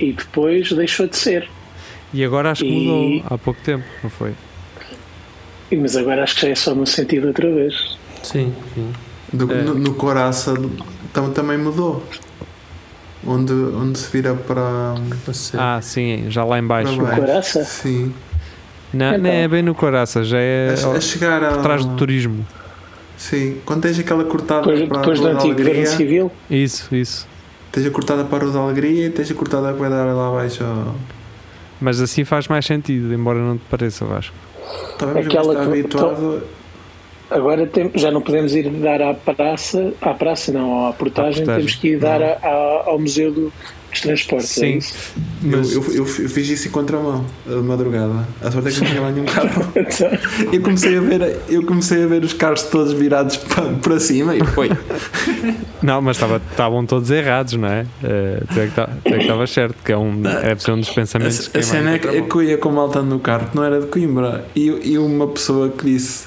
e depois deixou de ser. e agora acho que E- mudou há pouco tempo, não foi? E- Mas agora acho que já é só no sentido outra vez. Sim, sim. do- É. no, no Coraça tam- também mudou. Onde, onde se vira para. A. Ah, sim, já lá em baixo. para baixo. Coraça? Sim. Não, não é bem no Coraça, já é A, a chegar a. por trás do turismo. Sim. Quando tens aquela cortada Depois, para depois a do da antigo governo Alegria, civil. Isso, isso. tens a cortada para a Rua da Alegria e tens a cortada que vai dar lá abaixo. Mas assim faz mais sentido, embora não te pareça, Vasco. Talvez Aquela que- habituado. Agora tem- já não podemos ir dar à praça, à praça não, à portagem, À portagem. temos que ir dar a- a- ao Museu do- dos Transportes. é Sim. isso? Mas Eu, eu, eu fiz isso em contramão, de madrugada. A sorte é que não tinha lá nenhum carro. Então, Eu comecei a ver, eu comecei a ver os carros todos virados para, para cima e foi. Não, mas estava- estavam todos errados, não é? Eh, tu é que é estavas certo, que é um, ser um dos pensamentos A, que a cena é que, é que eu ia com malta no carro, que não era de Coimbra, e, e uma pessoa que disse: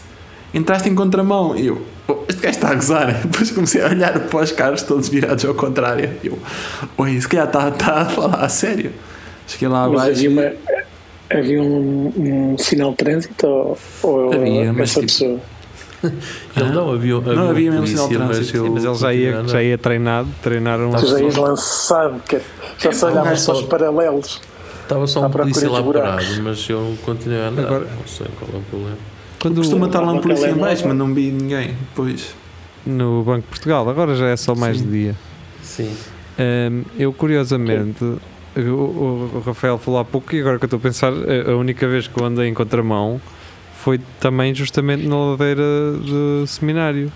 Entraste em contramão. E eu, oh, este gajo está a gozar. Depois comecei a olhar para os carros todos virados ao contrário. Eu, oi, se calhar está, está a falar a sério. Cheguei lá Mas abaixo. havia, uma- havia um, um sinal de trânsito ou, ou Havia, mas essa tipo- pessoa? Ele não havia, havia, Não havia um mesmo sinal de trânsito. ele Mas ele já ia, já ia treinado, treinaram Tu já ias lançado, que já se É, olhava mas só os paralelos. Estava só um polícia lá parado, mas eu continuei a andar. Agora- não sei qual é o problema. Quando Costuma estar lá um polícia em baixo, mas não vi ninguém. Depois. no Banco de Portugal, agora já é só mais Sim. de dia. Sim. Hum, eu curiosamente, o, o- Rafael falou há pouco e agora que eu estou a pensar, a única vez que eu andei em contramão foi também justamente na ladeira do seminário.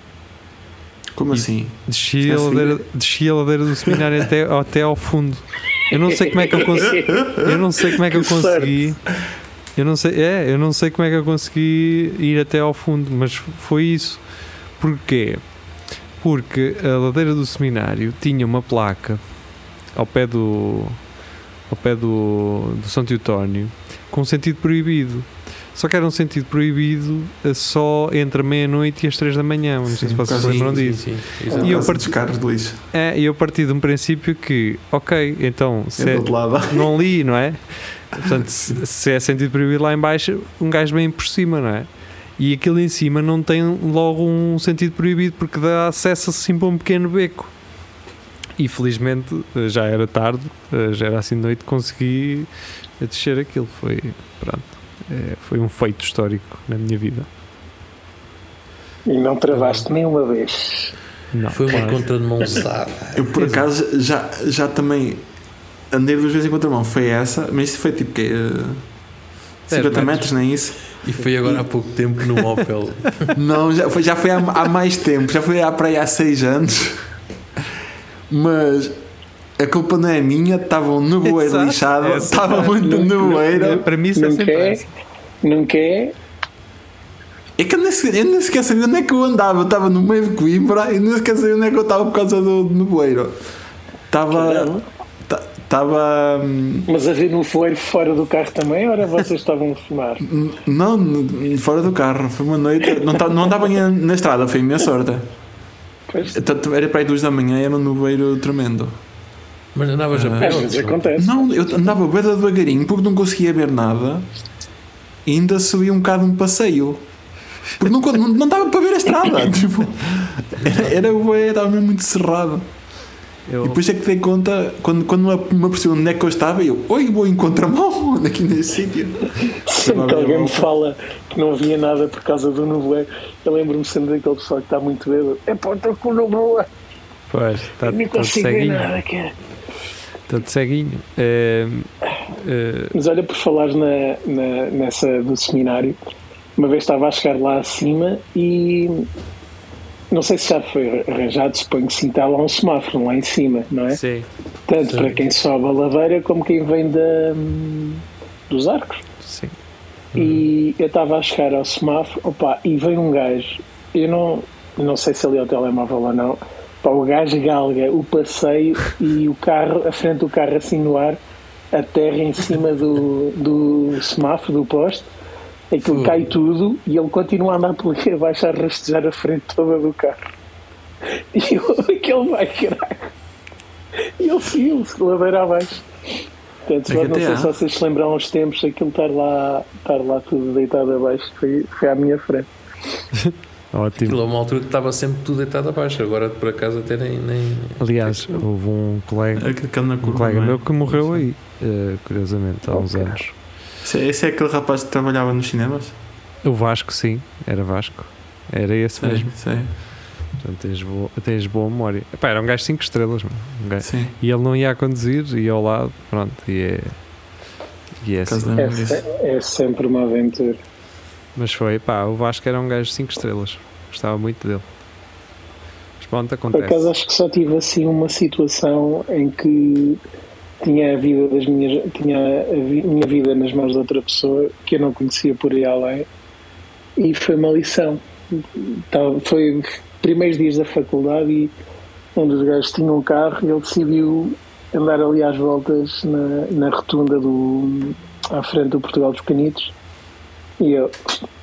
Como E- assim? Desci a Assim? ladeira, desci a ladeira do seminário até, até ao fundo. Eu não sei como é que eu consegui. Eu não sei como é que eu consegui. Eu não sei, é, eu não sei como é que eu consegui ir até ao fundo, mas foi isso. Porquê? Porque a ladeira do seminário tinha uma placa ao pé do ao pé do, do São Teutónio com sentido proibido. Só que era um sentido proibido só entre a meia-noite e as três da manhã. Não sei Sim, se vocês se lembram Sim, disso. sim, E exato. E eu parti- carros de lixo. É, eu parti de um princípio que, ok, então É se é- não li, não é? Portanto, se, se é sentido proibido lá em baixo, um gajo vem por cima, não é? E aquilo em cima não tem logo um sentido proibido porque dá acesso assim para um pequeno beco. E felizmente eh, já era tarde, eh, já era assim de noite, consegui eh, descer aquilo. Foi, pronto, eh, foi um feito histórico na minha vida. E não travaste nenhuma vez. Não, Foi uma claro. contra de mãozada. Eu por acaso já, já também andei duas vezes em contramão. Foi essa, mas isso foi tipo que. Uh, 50 metros. metros, nem isso. E foi agora há pouco tempo no Opel. Não, já foi, já foi há, há mais tempo, já foi à praia há 6 anos. Mas a culpa não é minha, estava um nevoeiro Exato, lixado, estava muito não- nevoeiro. Para mim, isso é sempre essa. Não quer? É que eu nem, eu nem sequer sabia onde é que eu andava, eu estava no meio de Coimbra e nem sequer sabia onde é que eu estava por causa do nevoeiro. Estava. Estava. hum, Mas havia no voeiro fora do carro também, ora vocês estavam a fumar? Não, fora do carro, foi uma noite. Não não estava na estrada, foi a minha sorte. Pois, Era para aí duas da manhã e era um nevoeiro tremendo. Mas andavas a pé. às vezes acontece. Não, eu andava bem devagarinho porque não conseguia ver nada e ainda subi um bocado um passeio. Porque não, não, não dava para ver a estrada. tipo, era, era estava mesmo muito cerrado. Eu- E depois é que dei conta, quando, quando me apercebi onde é que eu estava, eu, oi, vou em contramão aqui neste sítio. Sempre que alguém me fala que não havia nada por causa do nevoeiro, eu lembro-me sempre daquele pessoal que está muito bêbado. É pá, estou com o nevoeiro, Pois, está todo consigo ver ceguinho. nada, cara. Todo ceguinho. Eh, eh, Mas olha, por falares na, na- nessa do seminário, uma vez estava a chegar lá acima e não sei se já foi arranjado, suponho que sim, está lá um semáforo lá em cima, não é? sim, Tanto Sim. para quem sobe a ladeira como quem vem da, dos arcos. sim. E eu estava a chegar ao semáforo, opa, e veio um gajo, eu não, não sei se ali é o telemóvel ou não, pá, o gajo galga o passeio e o carro, a frente do carro assim no ar, a terra em cima do, do semáforo, do poste, aquilo Fogo. cai tudo e ele continua a andar por ali abaixo a rastejar a frente toda do carro. E eu, aquele vai caralho. E ele seguiu-se, ladeira abaixo. Portanto, É não sei há. se vocês se lembram aos tempos aquilo estar lá, estar lá tudo deitado abaixo, foi, foi à minha frente. Ótimo. Aquilo é uma altura que estava sempre tudo deitado abaixo. Agora por acaso até nem. nem... Aliás, houve um colega, um colega é? meu que morreu aí, eh, curiosamente, há uns anos. Esse, esse é aquele rapaz que trabalhava nos cinemas? O Vasco, sim, era Vasco. Era esse Sei, mesmo. sei. Portanto, tens boa, tens boa memória. Epá, era um gajo 5 estrelas, mano. Um gajo- Sim. E ele não ia a conduzir, ia ao lado, pronto, e é. E é Por assim. É, é sempre uma aventura. Mas foi, pá, o Vasco era um gajo 5 estrelas. Gostava muito dele. Mas pronto, Por acontece. acaso acho que só tive assim uma situação em que tinha a vida das minhas tinha a minha vida nas mãos de outra pessoa que eu não conhecia por aí além e foi uma lição. Tava- foi primeiros dias da faculdade e um dos gajos tinha um carro e ele decidiu andar ali às voltas na, na rotunda do à frente do Portugal dos Canitos e eu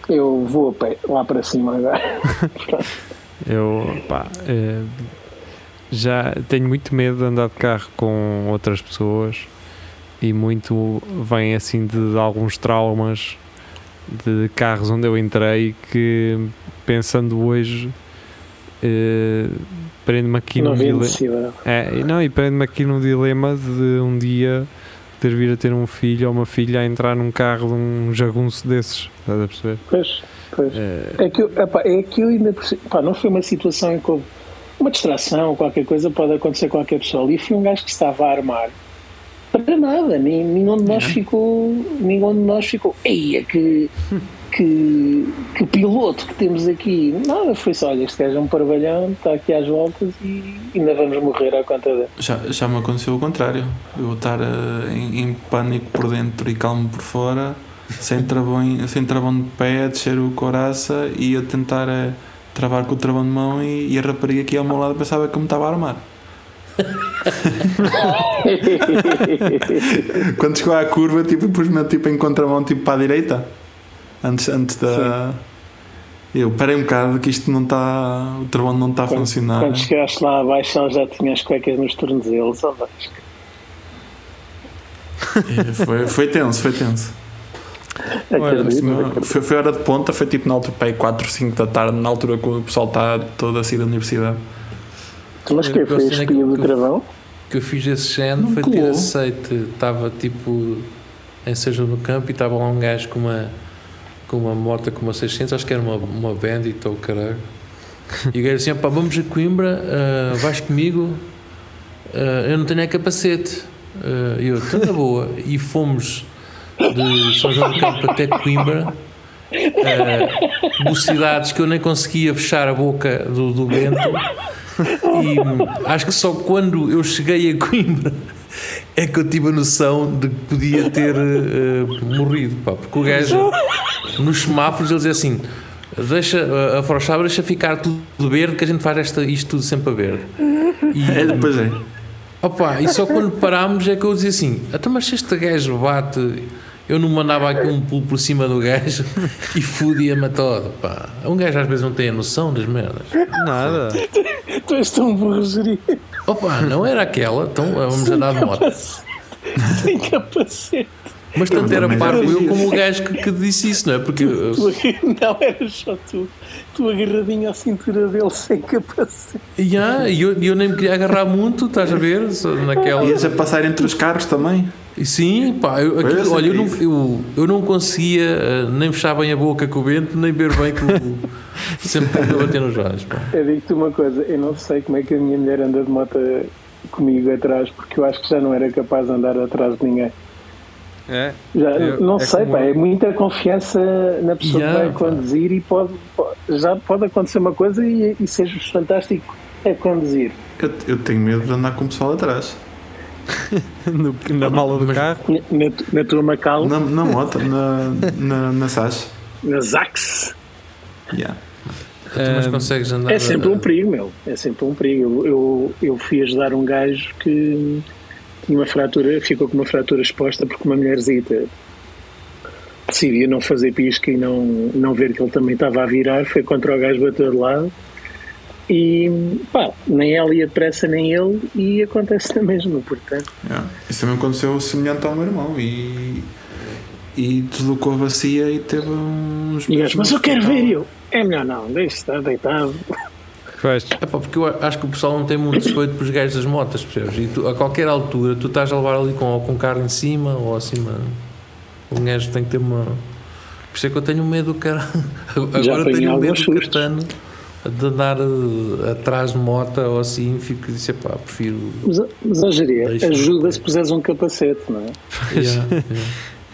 eu vou a pé lá para cima agora. Eu pá, eh, já tenho muito medo de andar de carro com outras pessoas e muito vem assim de, alguns traumas de carros onde eu entrei que pensando hoje eh, prende-me aqui Não num dilema. É, não, e prende-me aqui num dilema de um dia ter vir a ter um filho ou uma filha a entrar num carro de um jagunço desses, estás a perceber? Pois, pois. Eh, É que, eu- epá, é que eu ainda pá, não foi uma situação em que uma distração qualquer coisa, pode acontecer a qualquer pessoa. Ali foi um gajo que estava a armar para nada, nem, nenhum de nós ficou, nenhum de nós ficou, eia, que, que, que piloto que temos aqui. Nada, foi só, olha, este gajo é um parvalhão, está aqui às voltas e ainda vamos morrer à conta dele. Já, já me aconteceu o contrário. Eu estar eh, em, em pânico por dentro e calmo por fora, sem travão, sem travão de pé, a descer o coraça e a tentar eh, travar com o travão de mão e, e a rapariga aqui ao meu lado pensava que eu me estava a armar. Quando chegou à curva, tipo, pus-me tipo, em contramão tipo, para a direita. Antes, antes da. Eu parei um bocado que isto não está. O travão não está a funcionar. quando chegaste lá abaixo, já tinha as cuecas nos tornozelos. ó, Vasco. É, Foi, foi tenso, foi tenso. Acredito, Assim, acredito. Foi, foi hora de ponta, foi tipo na altura, pai, 4, 5 da tarde, na altura que o pessoal está todo a sair da universidade. Mas que foi a espia do que eu- travão? Que eu fiz esse género foi ter aceite. Estava tipo em Sejam no campo e estava lá um gajo com uma, com uma moto com uma 600, acho que era uma, uma Bandit ou caralho. E o gajo assim: pá, vamos a Coimbra, ah, vais comigo, ah, eu não tenho é capacete. E eu, estou na boa. E fomos de São João do Campo até Coimbra. ah, velocidades que eu nem conseguia fechar a boca do, do vento e acho que só quando eu cheguei a Coimbra é que eu tive a noção de que podia ter eh, morrido, pá, porque o gajo nos semáforos ele dizia assim deixa, a afrouxar, deixa ficar tudo verde que a gente faz esta, isto tudo sempre a verde e, É, depois é. Opa, e só quando parámos é que eu dizia assim: então, mas se este gajo bate, eu não mandava aqui um pulo por cima do gajo e fodia-me todo. Pá. Um gajo às vezes não tem a noção das merdas. nada. Tu és tão burro, Jeri. Opa, não era aquela, então vamos andar de moto. Sem capacete. Mas tanto era parvo eu como o gajo que, que disse isso, não é? Porque Tu Não, era só tu. Tu agarradinho à cintura dele sem capacete. Ya, e eu, e eu nem me queria agarrar muito, estás a ver? Só naquela. Ias a passar entre os carros também. E Sim, pá, eu, aquilo- Pois, olha, eu não, eu, eu não conseguia eh, nem fechar bem a boca com o vento, nem ver bem com o. Sempre a bater nos olhos, pá. Eu digo-te uma coisa, eu não sei como é que a minha mulher anda de moto comigo atrás, porque eu acho que já não era capaz de andar atrás de ninguém. É, Já, Eu- não é sei, pá, eu. é muita confiança na pessoa Yeah, que vai pá. conduzir e pode, pode- já pode acontecer uma coisa e, e seja fantástico é conduzir. Eu, eu tenho medo de andar com o pessoal atrás. no- na mala do carro. Na, na tua Macau, Na, na moto, na, na, na SAS. na Zax, Yeah. Tu mas consegues andar. é sempre um perigo, meu. É sempre um perigo. Eu, eu, eu fui ajudar um gajo que tinha uma fratura, ficou com uma fratura exposta porque uma mulherzita decidia não fazer pisca e não, não ver que ele também estava a virar, foi contra o gajo, bateu de lado e pá, nem ela ia depressa nem ele e acontece na mesma, portanto. Yeah. Isso também aconteceu semelhante ao meu irmão e, e deslocou a bacia e teve uns E o mas eu quero ver eu. É melhor não, deixa estar deitado. Pois, É pá, porque eu acho que o pessoal não tem muito respeito pelos gajos das motas, percebes? E tu, a qualquer altura tu estás a levar ali com, ou com o carro em cima ou acima. Um gajo tem que ter uma. Por isso é que eu tenho medo do cara. Agora tenho medo do sustos. De andar eh, atrás de moto ou assim. Fico a dizer, pá, prefiro. Mas, mas ajuda se puseres um capacete, não é?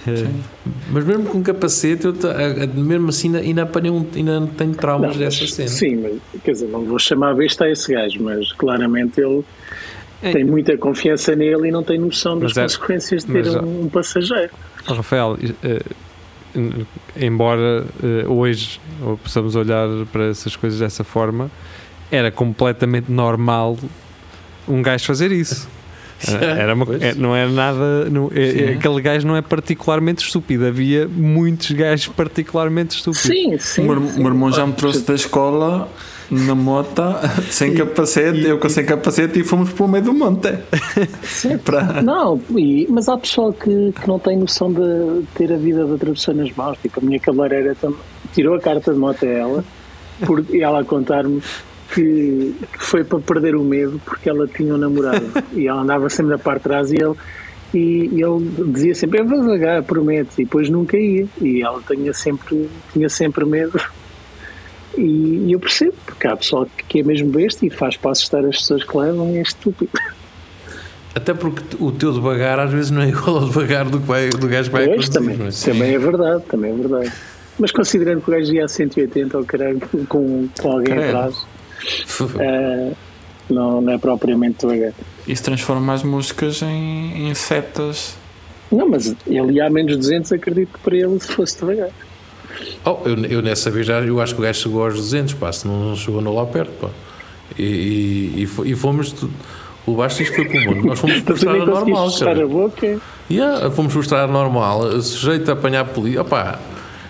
Yeah, yeah. Mas mesmo com capacete, eu a- a- mesmo assim ainda, um, ainda tenho traumas Não, dessa mas- cena. Sim, mas quer dizer, não vou chamar besta a esse gajo, mas claramente ele É. tem muita confiança nele e não tem noção das Mas é- consequências de ter mas, um, um passageiro. Rafael, eh, eh, embora eh, hoje possamos olhar para essas coisas dessa forma, era completamente normal um gajo fazer isso. Era uma- é, não era nada. Não, é- é- aquele gajo não é particularmente estúpido. Havia muitos gajos particularmente estúpidos. Sim, sim. o, meu, sim. o meu irmão já me trouxe da escola na mota, sem capacete, eu com sem capacete e fomos para o meio do monte. para... Não, e- mas há pessoal que, que não tem noção de ter a vida de outra pessoa nas mãos. Tipo, a minha cabeleireira tirou a carta de moto a ela por, e ela a contar-me que, que foi para perder o medo porque ela tinha um namorado e ela andava sempre na parte de trás e ele, e, e ele dizia sempre: Eu vou devagar, prometo, e depois nunca ia. E ela tinha sempre, tinha sempre medo. E, eu percebo, porque há pessoal que- é mesmo besta e faz para assustar as pessoas que levam e é estúpido. Até porque o teu devagar às vezes não é igual ao devagar do, que vai, do gajo que vai Pois, também, é? também é verdade, também é verdade. Mas considerando que o gajo ia a 180 ao caralho com, com alguém Credo. atrás, eh, não, não é propriamente devagar. Isso transforma as músicas em, em setas. Não, mas ele ia a menos 200, acredito que para ele se fosse devagar. Oh, eu, eu nessa vez já, eu acho que o gajo chegou aos 200, pá, se não chegou não lá perto, pá. E, e, e, fo- e fomos, tu- o Bastis foi como mundo, nós fomos por estrada normal, fechar a cara. boca. Yeah, fomos por estrada normal, sujeito a apanhar polícia, opá,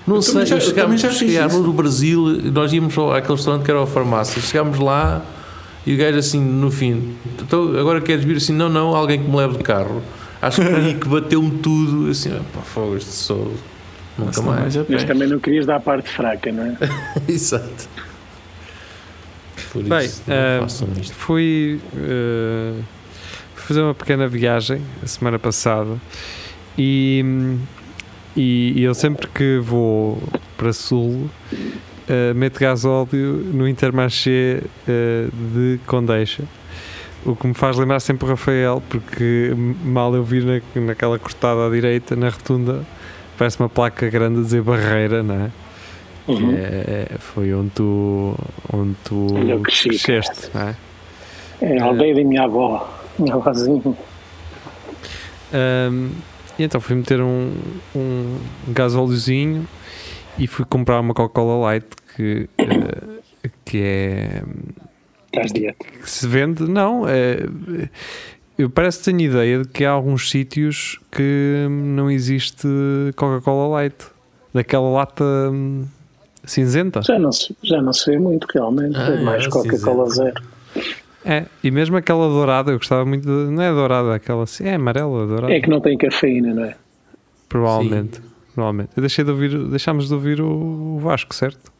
não sei, também já- eu chegámos, já chegámos do Brasil, nós íamos àquele restaurante que era a farmácia, chegámos lá e o gajo assim, no fim, então, agora queres vir assim, não, não, alguém que me leve de carro. Acho que foi aí que bateu-me tudo, assim, pá, fogo, isto sou... Nunca mais. pé. Mas também não querias dar a parte fraca, não é? Exato. Por Bem, isso, isto. Fui, eh, fui fazer uma pequena viagem a semana passada e, e, e eu sempre que vou para Sul eh, meto gasóleo no Intermarché eh, de Condeixa. O que me faz lembrar sempre o Rafael, porque mal eu vi na, naquela cortada à direita, na rotunda, parece uma placa grande a dizer barreira, não é? Uhum. É, foi onde tu, onde tu cresci, cresceste, não é? É a aldeia da minha avó, minha avózinha. Ahm, e então fui meter um, um gasóleozinho e fui comprar uma Coca-Cola Light que, eh, que é Estás dieta. que se vende, não, é, eu parece que tenho ideia de que há alguns sítios que não existe Coca-Cola Light, daquela lata hum, cinzenta. Já não, se, já não se vê muito, realmente. Ah, é mais é, Coca-Cola zero. É, e mesmo aquela dourada, eu gostava muito, de, não é dourada, aquela assim, é amarela, dourada. É que não tem cafeína, não é? Provavelmente. Provavelmente. Eu deixei de ouvir, deixámos de ouvir o Vasco, certo?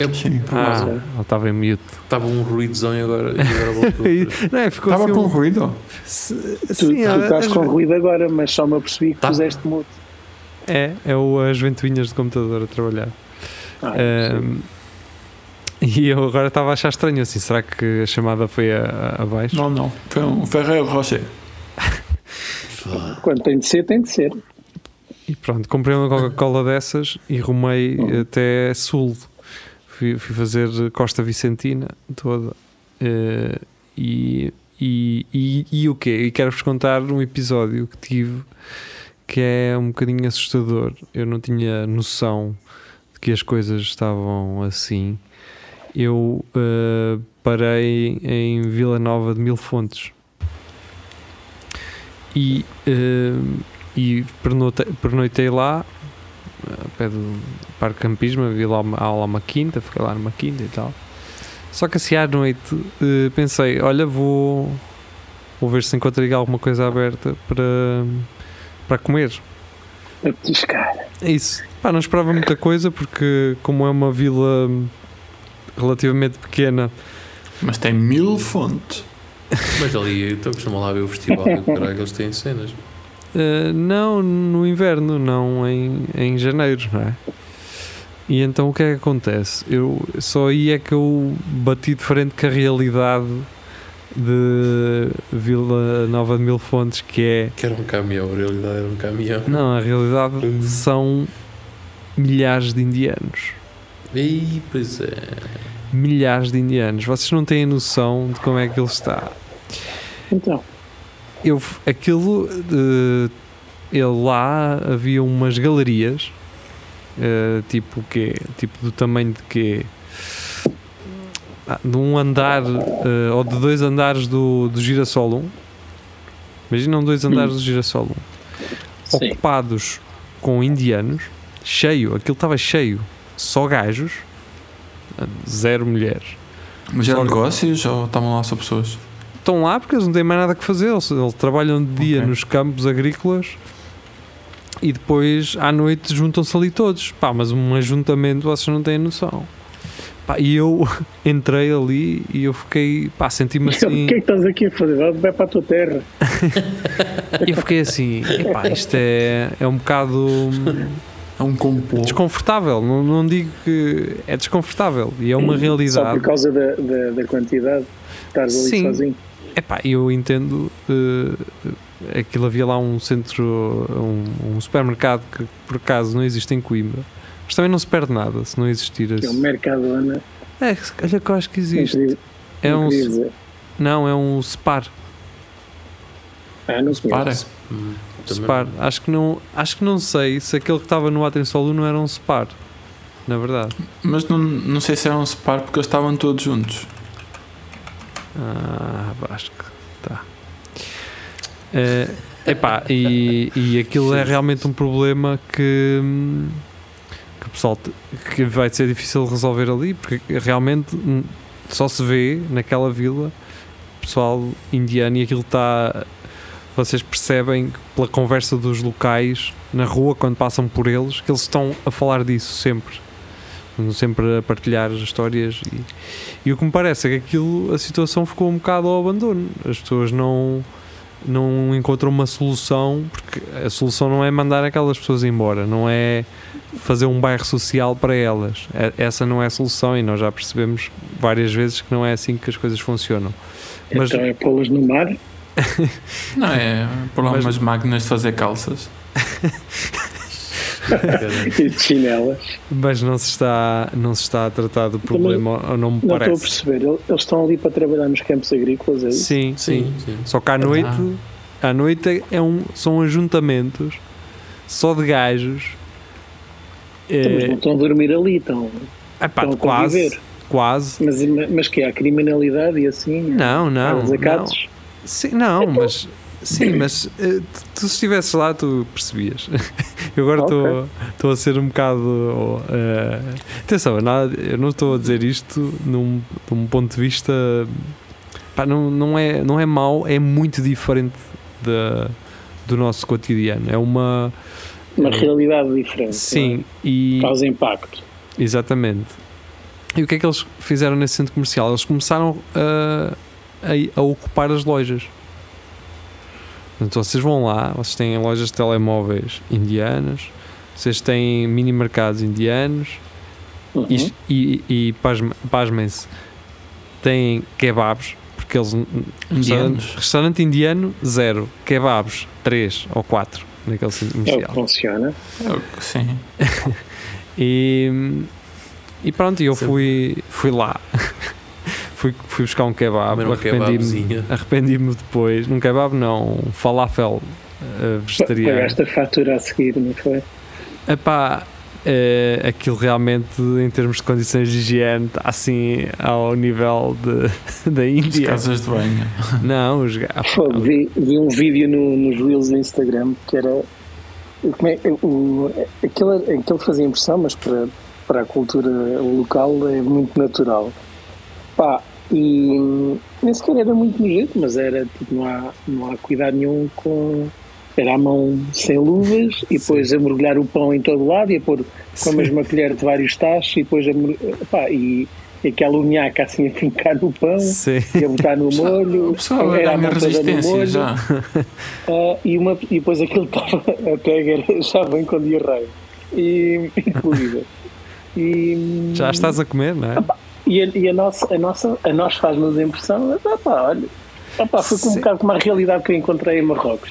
É, Sim. Ah, ele estava em mute. Estava um ruídozão e agora, e agora voltou. Não é, ficou Estava assim com um- ruído. Se- Tu, sim, tu é, estás as- com ruído agora, mas só me apercebi que Tá. puseste mudo. é, é o, as ventoinhas de computador a trabalhar. Ah, Ahm, e eu agora estava a achar estranho assim, será que a chamada foi a, a- abaixo? Não, não. Foi um Ferreiro Rocher. Quando tem de ser, tem de ser. E pronto, comprei uma Coca-Cola dessas e rumei Uhum. até Sul. Fui, fui fazer Costa Vicentina toda. Eh, e, e, e, e o quê? E quero-vos contar um episódio que tive que é um bocadinho assustador. Eu não tinha noção de que as coisas estavam assim. Eu eh, parei em Vila Nova de Mil Fontes. E, eh, e pernoitei, pernoitei lá, a pé do Parque Campismo, vi lá uma, há lá uma quinta, fiquei lá numa quinta e tal. Só que assim à noite eh, pensei, olha, vou, vou ver se encontro aí alguma coisa aberta para, para comer. A petiscar. É isso. Pá, não esperava muita coisa porque como é uma vila relativamente pequena, Mas tem mil fontes. Mas ali, então costumam lá ver o festival e o caralho, eles têm cenas. Uh, não no inverno, não em, em janeiro, não é? E então o que é que acontece? Eu só aí é que eu bati de frente com a realidade de Vila Nova de Mil Fontes, que é Que era um caminhão, a realidade era um caminhão. não, a realidade Hum. são milhares de indianos. E pois é. Milhares de indianos. Vocês não têm noção de como é que ele está. Então, eu aquilo eh, ele lá havia umas galerias eh, tipo o quê? Tipo do tamanho de quê? Ah, de um andar eh, ou de dois andares do, do Girassol 1 Imaginam dois andares do Girassol 1 Sim. ocupados com indianos, cheio, aquilo estava cheio, só gajos, zero mulheres. Mas eram negócios ou estavam lá só pessoas? Estão lá porque eles não têm mais nada que fazer, eles, eles trabalham de dia Ok. nos campos agrícolas e depois à noite juntam-se ali todos. Pá, mas um ajuntamento vocês não têm noção. Pá, e eu entrei ali e eu fiquei, pá, senti-me O que assim. é que estás aqui a fazer? Vai para a tua terra. Eu fiquei assim, epá, isto é, é um bocado É um complô. desconfortável. Não, não digo que é desconfortável e é uma Só realidade. por causa da, da, da quantidade. Estás ali Sim. sozinho. Epá, eu entendo. eh, aquilo havia lá um centro, um, um supermercado que por acaso não existe em Coimbra, mas também não se perde nada se não existir É um. Mercadona. É, se calhar que eu acho que existe. queria- É não um, não, é um Spar. Ah, não Para. conheço. Hum, Spar. Acho que não, acho que não sei se aquele que estava no Atenção não era um Spar. Na verdade. Mas não, não sei se eram um separ porque eles estavam todos juntos. Ah, acho que tá. Eh, epá, e, e aquilo é realmente um problema que, que pessoal que vai ser difícil de resolver ali, porque realmente hum, só se vê naquela vila pessoal indiano e aquilo está. Vocês percebem pela conversa dos locais na rua quando passam por eles que eles estão a falar disso sempre. Estão Sempre a partilhar as histórias e, e o que me parece é que aquilo, a situação ficou um bocado ao abandono. As pessoas não, não encontram uma solução, porque a solução não é mandar aquelas pessoas embora, não é fazer um bairro social para elas. É- Essa não é a solução e nós já percebemos várias vezes que não é assim que as coisas funcionam. Mas- Então é pô-las no mar. Não é? Por lá Mas- umas máquinas de fazer calças. E de chinelas. Mas não se está, não se está a tratar do problema, ou não me Não estou a parece. perceber. Eles estão ali para trabalhar nos campos agrícolas, é isso? Sim, sim. Sim, sim. Só que à noite, à noite é um, são ajuntamentos só de gajos. Então, mas não É, estão a dormir ali, estão, epá, estão a quase, conviver. quase. Mas, mas que há criminalidade e assim? Não, não, Há não. desacatos? Sim, não, mas sim, mas eh, tu, se estivesse lá tu percebias. Eu agora estou Ok. estou a ser um bocado eh, atenção, nada, eu não estou a dizer isto num, num ponto de vista pá, não, não, é, não é mau, é muito diferente da, do nosso cotidiano. É uma Uma realidade diferente. sim, não e é? Causa impacto. Exatamente. E o que é que eles fizeram nesse centro comercial? Eles começaram a, a, a ocupar as lojas. Portanto, vocês vão lá, vocês têm lojas de telemóveis indianas, vocês têm mini mercados indianos Uhum. e, e, e pasme- pasmem-se, têm kebabs, porque eles. Restaurante, Indianos. restaurante indiano, zero. Kebabs, três ou quatro naquele É o que funciona. É o que- Sim. E, e pronto, eu fui, fui lá. Fui, fui buscar um kebab, um arrependi-me arrependi depois. Num kebab não, um falafel uh, vegetariano. Pagaste a fatura a seguir, não foi? Epá, eh, aquilo realmente em termos de condições de higiene está assim ao nível de, da As Índia. casas de banho. Não, os Pô, vi, vi um vídeo no, nos Reels do Instagram que era. Como é, o, aquilo, aquilo fazia impressão, mas para, para a cultura local é muito natural. Pá, e nem sequer era muito nojento, mas era tipo, não há, não há cuidado nenhum com. Era a mão sem luvas e depois a mergulhar o pão em todo lado e a pôr com a mesma colher de vários tachos e depois a, pá, e, aquela unhaca assim a fincar no pão Sim. e a botar no molho. O pessoal era a resistência molho. já. Ah, e, uma, e depois aquilo estava a pega já vem com diarreia e incluída. E, Já estás a comer, não é? E, a, e a nossa, a nossa, a nós faz-nos a impressão, ah, pá, olha, ah, pá, foi um bocado como a realidade que eu encontrei em Marrocos.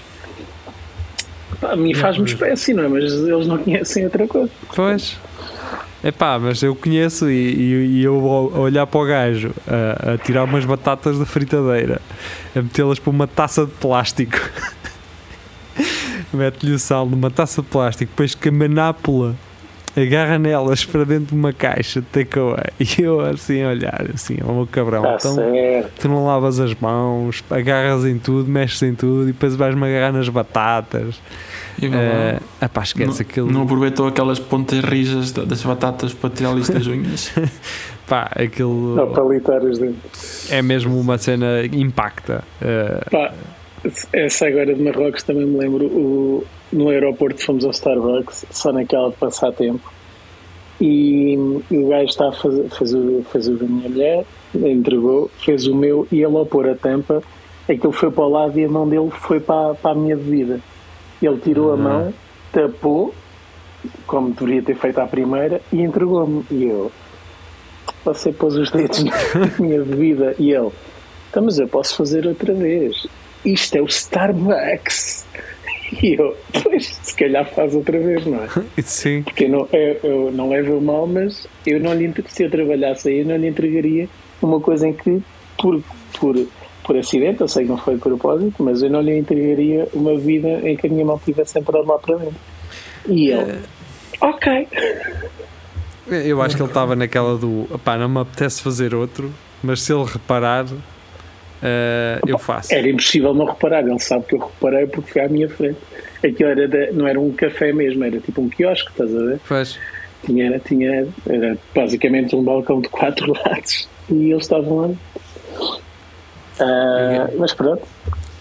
Pá, a mim faz-me espécie, não é? Mas eles não conhecem outra coisa. Pois. Epá, mas eu conheço e, e, e eu a olhar para o gajo a, a tirar umas batatas da fritadeira, a metê-las para uma taça de plástico, mete-lhe o sal numa taça de plástico, depois com a manápula agarra nelas para dentro de uma caixa de takeaway. E eu assim a olhar, assim, ó meu cabrão, Está então tu não lavas as mãos, agarras em tudo, mexes em tudo e depois vais-me agarrar nas batatas. E É, lá. epá, esquece não, aquilo. não aproveitou aquelas pontas rijas da- das batatas para tirar a lista das unhas? Pá, aquilo Não, palitar os dentes. é mesmo uma cena impacta. É, Pá, essa agora de Marrocos também me lembro. O, no aeroporto fomos ao Starbucks, só naquela de passar tempo. E o gajo está a fazer, fez, o, fez o da minha mulher, entregou, fez o meu e ele ao pôr a tampa, aquilo foi para o lado e a mão dele foi para, para a minha bebida. Ele tirou a mão, tapou, como deveria ter feito à primeira, e entregou-me. E eu, você pôs os dedos na minha bebida e ele, então, mas eu posso fazer outra vez. Isto é o Starbucks. E eu, pois, se calhar faz outra vez, não é? sim, Porque eu não, eu, eu não levo mal, mas eu não lhe, se eu trabalhasse aí, eu não lhe entregaria uma coisa em que, por, por, por acidente, eu sei que não foi propósito, mas eu não lhe entregaria uma vida em que a minha mão tivesse entrado lá para dentro. E ele, ok. eu acho que ele estava naquela do pá, não me apetece fazer outro, mas se ele reparar, é, eu faço. Era impossível não reparar, ele sabe que eu reparei porque foi à minha frente. Aquilo era da- não era um café mesmo, era tipo um quiosque, estás a ver? Pois. Tinha, tinha, era basicamente um balcão de quatro lados e eles estavam lá. Ah, mas pronto,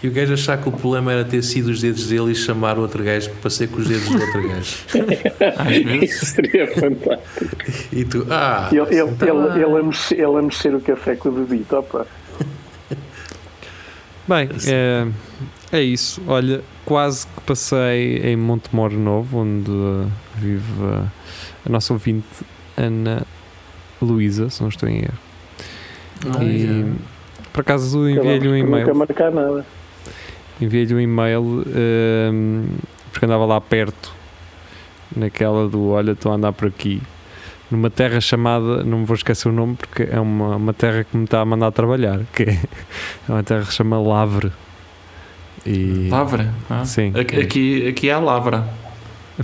E o gajo achar que o problema era ter sido os dedos dele e chamar o outro gajo para ser com os dedos do outro gajo. Às isso seria fantástico. E tu, ah, Ele, ele, então, ele, ele, a mexer, ele a mexer o café com o dedito, opa. Bem, é, é isso. Olha, quase que passei em Montemor Novo, onde uh, vive uh, a nossa ouvinte Ana Luísa, se não estou em erro. Ah, e já. por acaso enviei-lhe um Nunca e-mail. marcar nada. Enviei-lhe um e-mail um, porque andava lá perto, naquela do olha, estou a andar por aqui, numa terra chamada, não me vou esquecer o nome porque é uma, uma terra que me está a mandar trabalhar, que é uma terra que se chama Lavre. E, Lavra? Ah. Sim. Aqui, aqui, é a lavra.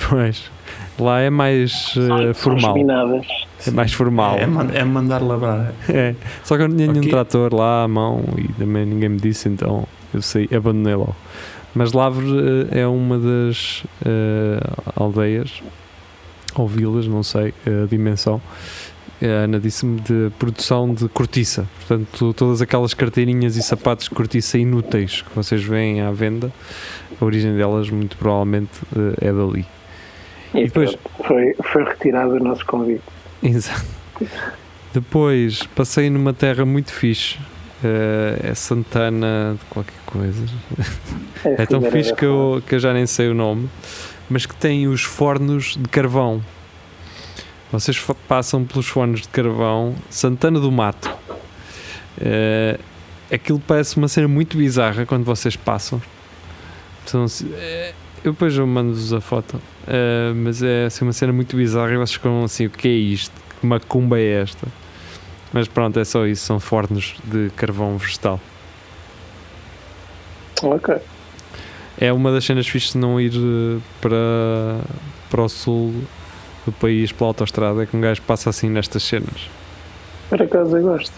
Pois, lá é mais uh, formal. É mais formal. É, man- é mandar lavrar. É, Só que eu não tinha nenhum Ok. trator lá à mão e também ninguém me disse, então eu sei, abandonei logo. Mas Lavre eh, é uma das eh, aldeias ou vilas, não sei a dimensão. A Ana disse-me de produção de cortiça, portanto, todas aquelas carteirinhas e sapatos de cortiça inúteis que vocês veem à venda, a origem delas, muito provavelmente, eh, é dali. E, E depois- foi, foi retirado o nosso convite. Exato. Depois passei numa terra muito fixe. eh, é Santana de qualquer coisa. É tão Figueira fixe da que eu, que eu já nem sei o nome. Mas que tem os fornos de carvão. Vocês passam pelos fornos de carvão. Santana do Mato. Eh, aquilo parece uma cena muito bizarra quando vocês passam. São assim- eh, eu depois mando-vos a foto. Eh, mas é assim, uma cena muito bizarra e vocês ficam assim: o que é isto? Que macumba é esta? Mas pronto, é só isso. São fornos de carvão vegetal. Ok. É uma das cenas fixes de não ir eh, para, para o sul do país pela autostrada, é que um gajo passa assim nestas cenas. Por acaso eu gosto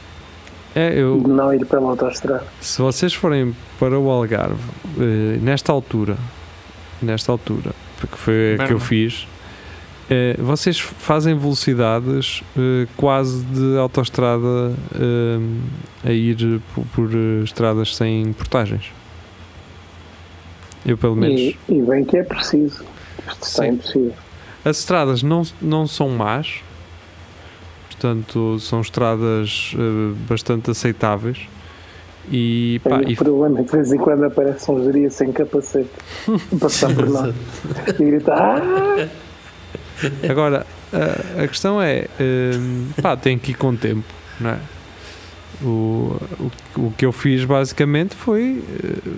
É, eu, de não ir pela autostrada. se vocês forem para o Algarve, eh, nesta altura, nesta altura, porque foi a que eu fiz, eh, vocês fazem velocidades quase de autostrada a ir por, por, estradas sem portagens. Eu pelo menos. E, e bem que é preciso. Isto está Sim. impossível. As estradas não, não são más, portanto, são estradas eh, bastante aceitáveis. E, pá, e o problema é que de vez em quando aparece um geria sem capacete passar por nós e grita ah! agora a, a questão é: hum, pá, tem que ir com o tempo, não é? O, o, o que eu fiz basicamente foi eh,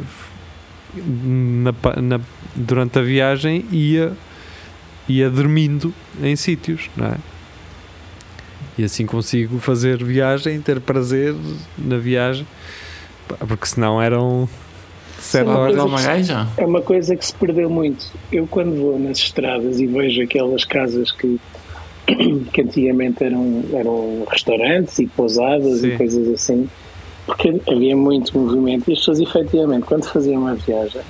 na na- durante a viagem ia, ia dormindo em sítios, não é? E assim consigo fazer viagem, ter prazer na viagem, porque senão eram sete horas. Dá uma gaja? É uma coisa que se perdeu muito. Eu, quando vou nas estradas e vejo aquelas casas que que antigamente eram, eram restaurantes e pousadas Sim. e coisas assim, porque havia muito movimento e as pessoas efetivamente quando faziam uma viagem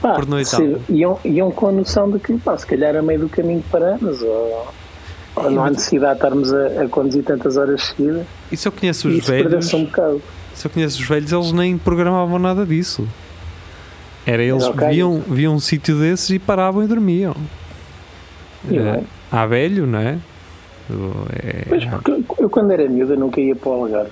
pá, se- iam, iam com a noção de que pá, se calhar a meio do caminho paramos ou, ou não há necessidade de estarmos a, a conduzir tantas horas seguidas E se eu conheço os velhos, um se eu conheço os velhos, eles nem programavam nada disso. Era eles ok. viam, viam um sítio desses e paravam e dormiam. Bem. há velho, não é? É- Pois, porque eu quando era miúda nunca ia para o Algarve.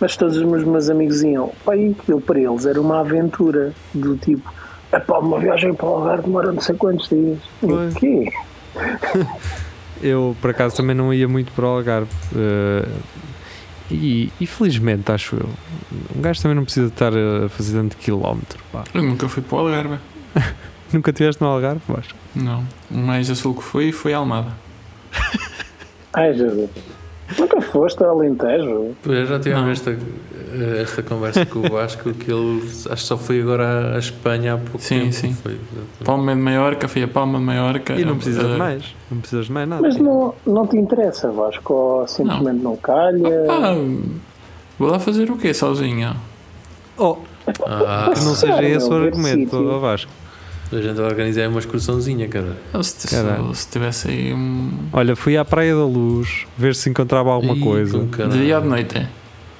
Mas todos os meus, meus amigos iam. Pá, e aquilo para eles era uma aventura. Do tipo, é pá, uma viagem para o Algarve demora não sei quantos dias. O quê? Eu, por acaso, também não ia muito para o Algarve. eh, e, e felizmente, acho eu. Um gajo também não precisa estar a fazer tanto quilómetro. pá. Eu nunca fui para o Algarve. Nunca estiveste no Algarve, Vasco? Não. O mais a sul que fui foi Almada. Ai, Jesus. Nunca foste ao Alentejo? Eu já tivemos Não. esta, eh, esta conversa com o Vasco que ele acho que só foi agora à Espanha há pouco Sim, tempo. sim. Foi, Palma de Maiorca, fui a Palma de Maiorca. E não precisas de eh, mais. Não precisas de mais nada. Mas não, não te interessa, Vasco? Ou simplesmente não, calha? Ah, vou lá fazer o quê sozinho? Oh, Ah, que não seja esse o argumento, Vasco. A gente vai organizar uma excursãozinha, cara. Eu, Se, se, Caralho. se tivesse aí um. Olha, fui à Praia da Luz ver se encontrava alguma Ih, coisa. De dia ou de noite? é?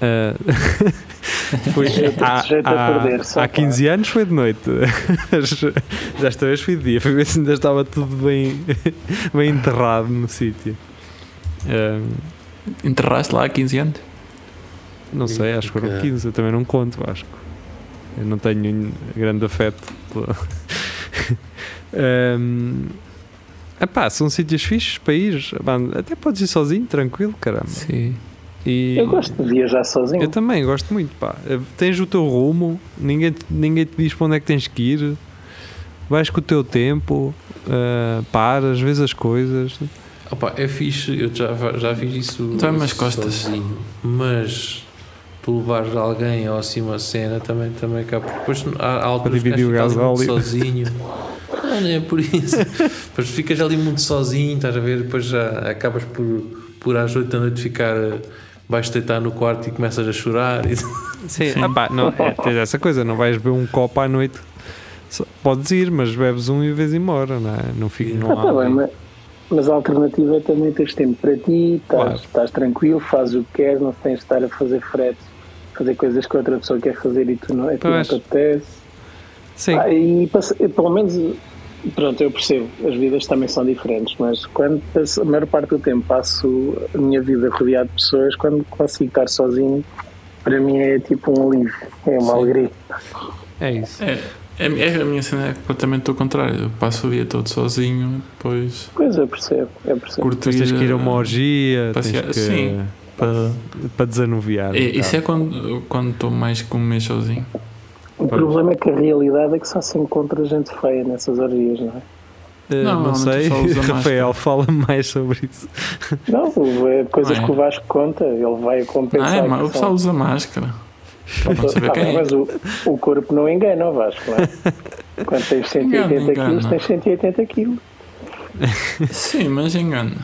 Ah, fui, Sujeito- há, há- perder, há 15 anos foi de noite. Desta vez foi de dia. Fui ver se ainda estava tudo bem, bem enterrado no sítio. Ah, Enterraste lá há 15 anos? não sei, acho que foram Ok. 15. Eu também não conto, acho. Eu não tenho grande afeto. pela- Ahm, epá, são sítios fixos para ir. Pá, Até podes ir sozinho, tranquilo, caramba. Sim. E Eu gosto de viajar sozinho. eu também gosto muito. Pá. Tens o teu rumo, ninguém, te- ninguém te diz para onde é que tens que ir. Vais com o teu tempo, ah, paras, vês as coisas. Opa, é fixe, eu já, já fiz isso Então é umas costas. sozinho, mas tu levares alguém ou assim uma cena também, também acaba. Depois há, há alturas que sozinho. Não, não é por isso. Depois ficas ali muito sozinho, estás a ver? Depois já acabas por, por às 8 da noite ficar. eh, Vais deitar no quarto e começas a chorar. E... Sim, ah pá, não, é, tens essa coisa, não vais beber um copo à noite. Só- Podes ir, mas bebes um e vez embora, não é? Não, fica, não Ah, tá bem, mas, mas a alternativa é também teres tempo para ti, estás, Claro. estás tranquilo, fazes o que queres, não tens de estar a fazer fretes, fazer coisas que outra pessoa quer fazer e tu não, e tu não te apetece. Sim, Ah, e passe- pelo menos, pronto, eu percebo, as vidas também são diferentes, mas quando passo- a maior parte do tempo passo a minha vida rodeado de pessoas, quando consigo estar sozinho, para mim é tipo um alívio, é uma Sim. alegria. é isso. É, é, é a minha cena é completamente o contrário. Eu passo o dia todo sozinho, depois Pois eu percebo, eu percebo. curto Depois tens que ir a uma orgia, tens passear- que. sim. para. para desanuviar. É, um isso é quando quando estou mais que um mês sozinho. O Pois. problema é que a realidade é que só se encontra gente feia nessas orgias, não é? Eh, Não, não, não, sei, Rafael, fala mais sobre isso. Não, é coisas Não é? que o Vasco conta, ele vai Não compensar. é, que mas o são- pessoal usa máscara. Não Tá quem bem, é. mas o, o corpo não engana, o Vasco, não é? Quando tens 180 Engana, engana. quilos, tens 180 quilos. Sim, mas engano.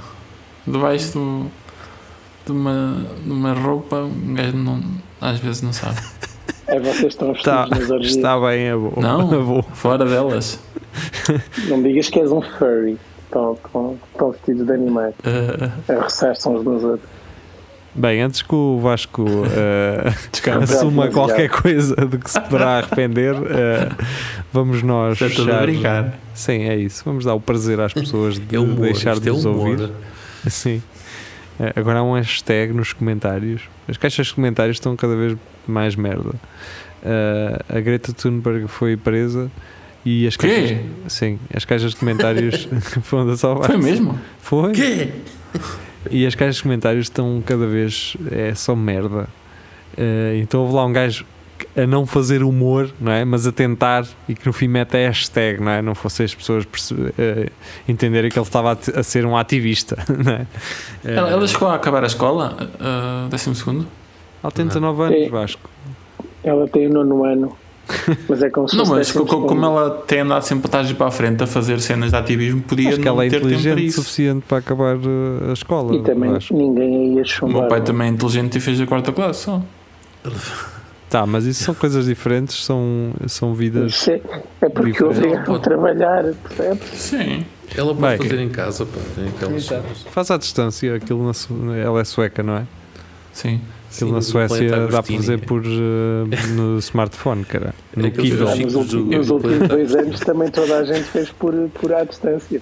Debaixo do, de, uma, de uma roupa, um gajo não, às vezes não sabe. É vocês estão Está, vestidos nas orgias. está bem, é bom. Não. É bom. Fora delas. Não digas que és um furry. Estão, estão, estão vestidos de animais. Uh, A roçar-se uns nos outros. Bem, antes que o Vasco descansa. assuma qualquer coisa de que se poderá arrepender, eh, vamos nós Já estou a fechar. brincar. Sim, é isso. Vamos dar o prazer às pessoas de É humor, deixar de é nos humor. ouvir. Sim. Eh, agora há um hashtag nos comentários. As caixas de comentários estão cada vez mais merda. Eh, a Greta Thunberg foi presa e as caixas. Sim, as caixas de comentários foram só Foi mesmo? Foi. Quê? E as caixas de comentários estão cada vez é só merda. Eh, então houve lá um gajo a não fazer humor, não é? Mas a tentar e que no fim mete a hashtag, não é? Não fosse as pessoas eh, entenderem que ele estava a, a ser um ativista, não é? Eh, Ela, ela chegou a acabar a escola, uh, décimo segundo. Ela tem 19 anos, Sim. Vasco. Ela tem o nono ano. Mas é como se Não, mas co- co- 10% como ela tem andado sempre para trás e para a frente a fazer cenas de ativismo, podia Acho que não ela é ter tempo para inteligente o isso. suficiente para acabar uh, a escola. E também acho. ninguém aí ia O chumbar. meu pai é? também é inteligente e fez a quarta classe só. Tá, mas isso são coisas diferentes, são, são vidas. É, é porque obrigaram a trabalhar, percebes? Sim. Ela pode Bem, fazer que- em casa, pá. Aquelas. Faz à distância, aquilo na ela é sueca, não é? Sim. Aquilo na Suécia dá para fazer por, uh, no smartphone, cara. No É Kindle. Nos, últimos, nos últimos dois anos também toda a gente fez por, por à distância.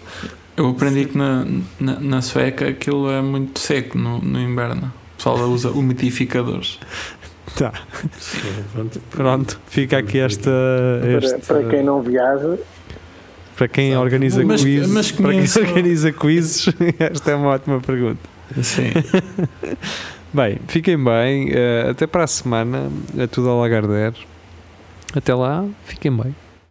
Eu aprendi que na, na, na sueca aquilo é muito seco no, no inverno. O pessoal usa umidificadores. Tá, pronto. pronto, fica aqui esta. Para, Este, para quem não viaja, para quem organiza Mas- quizzes, mas para quem organiza quizzes, esta é uma ótima pergunta. Sim. Bem, fiquem bem, eh, até para a semana, é tudo a Lagardère. Até lá, fiquem bem.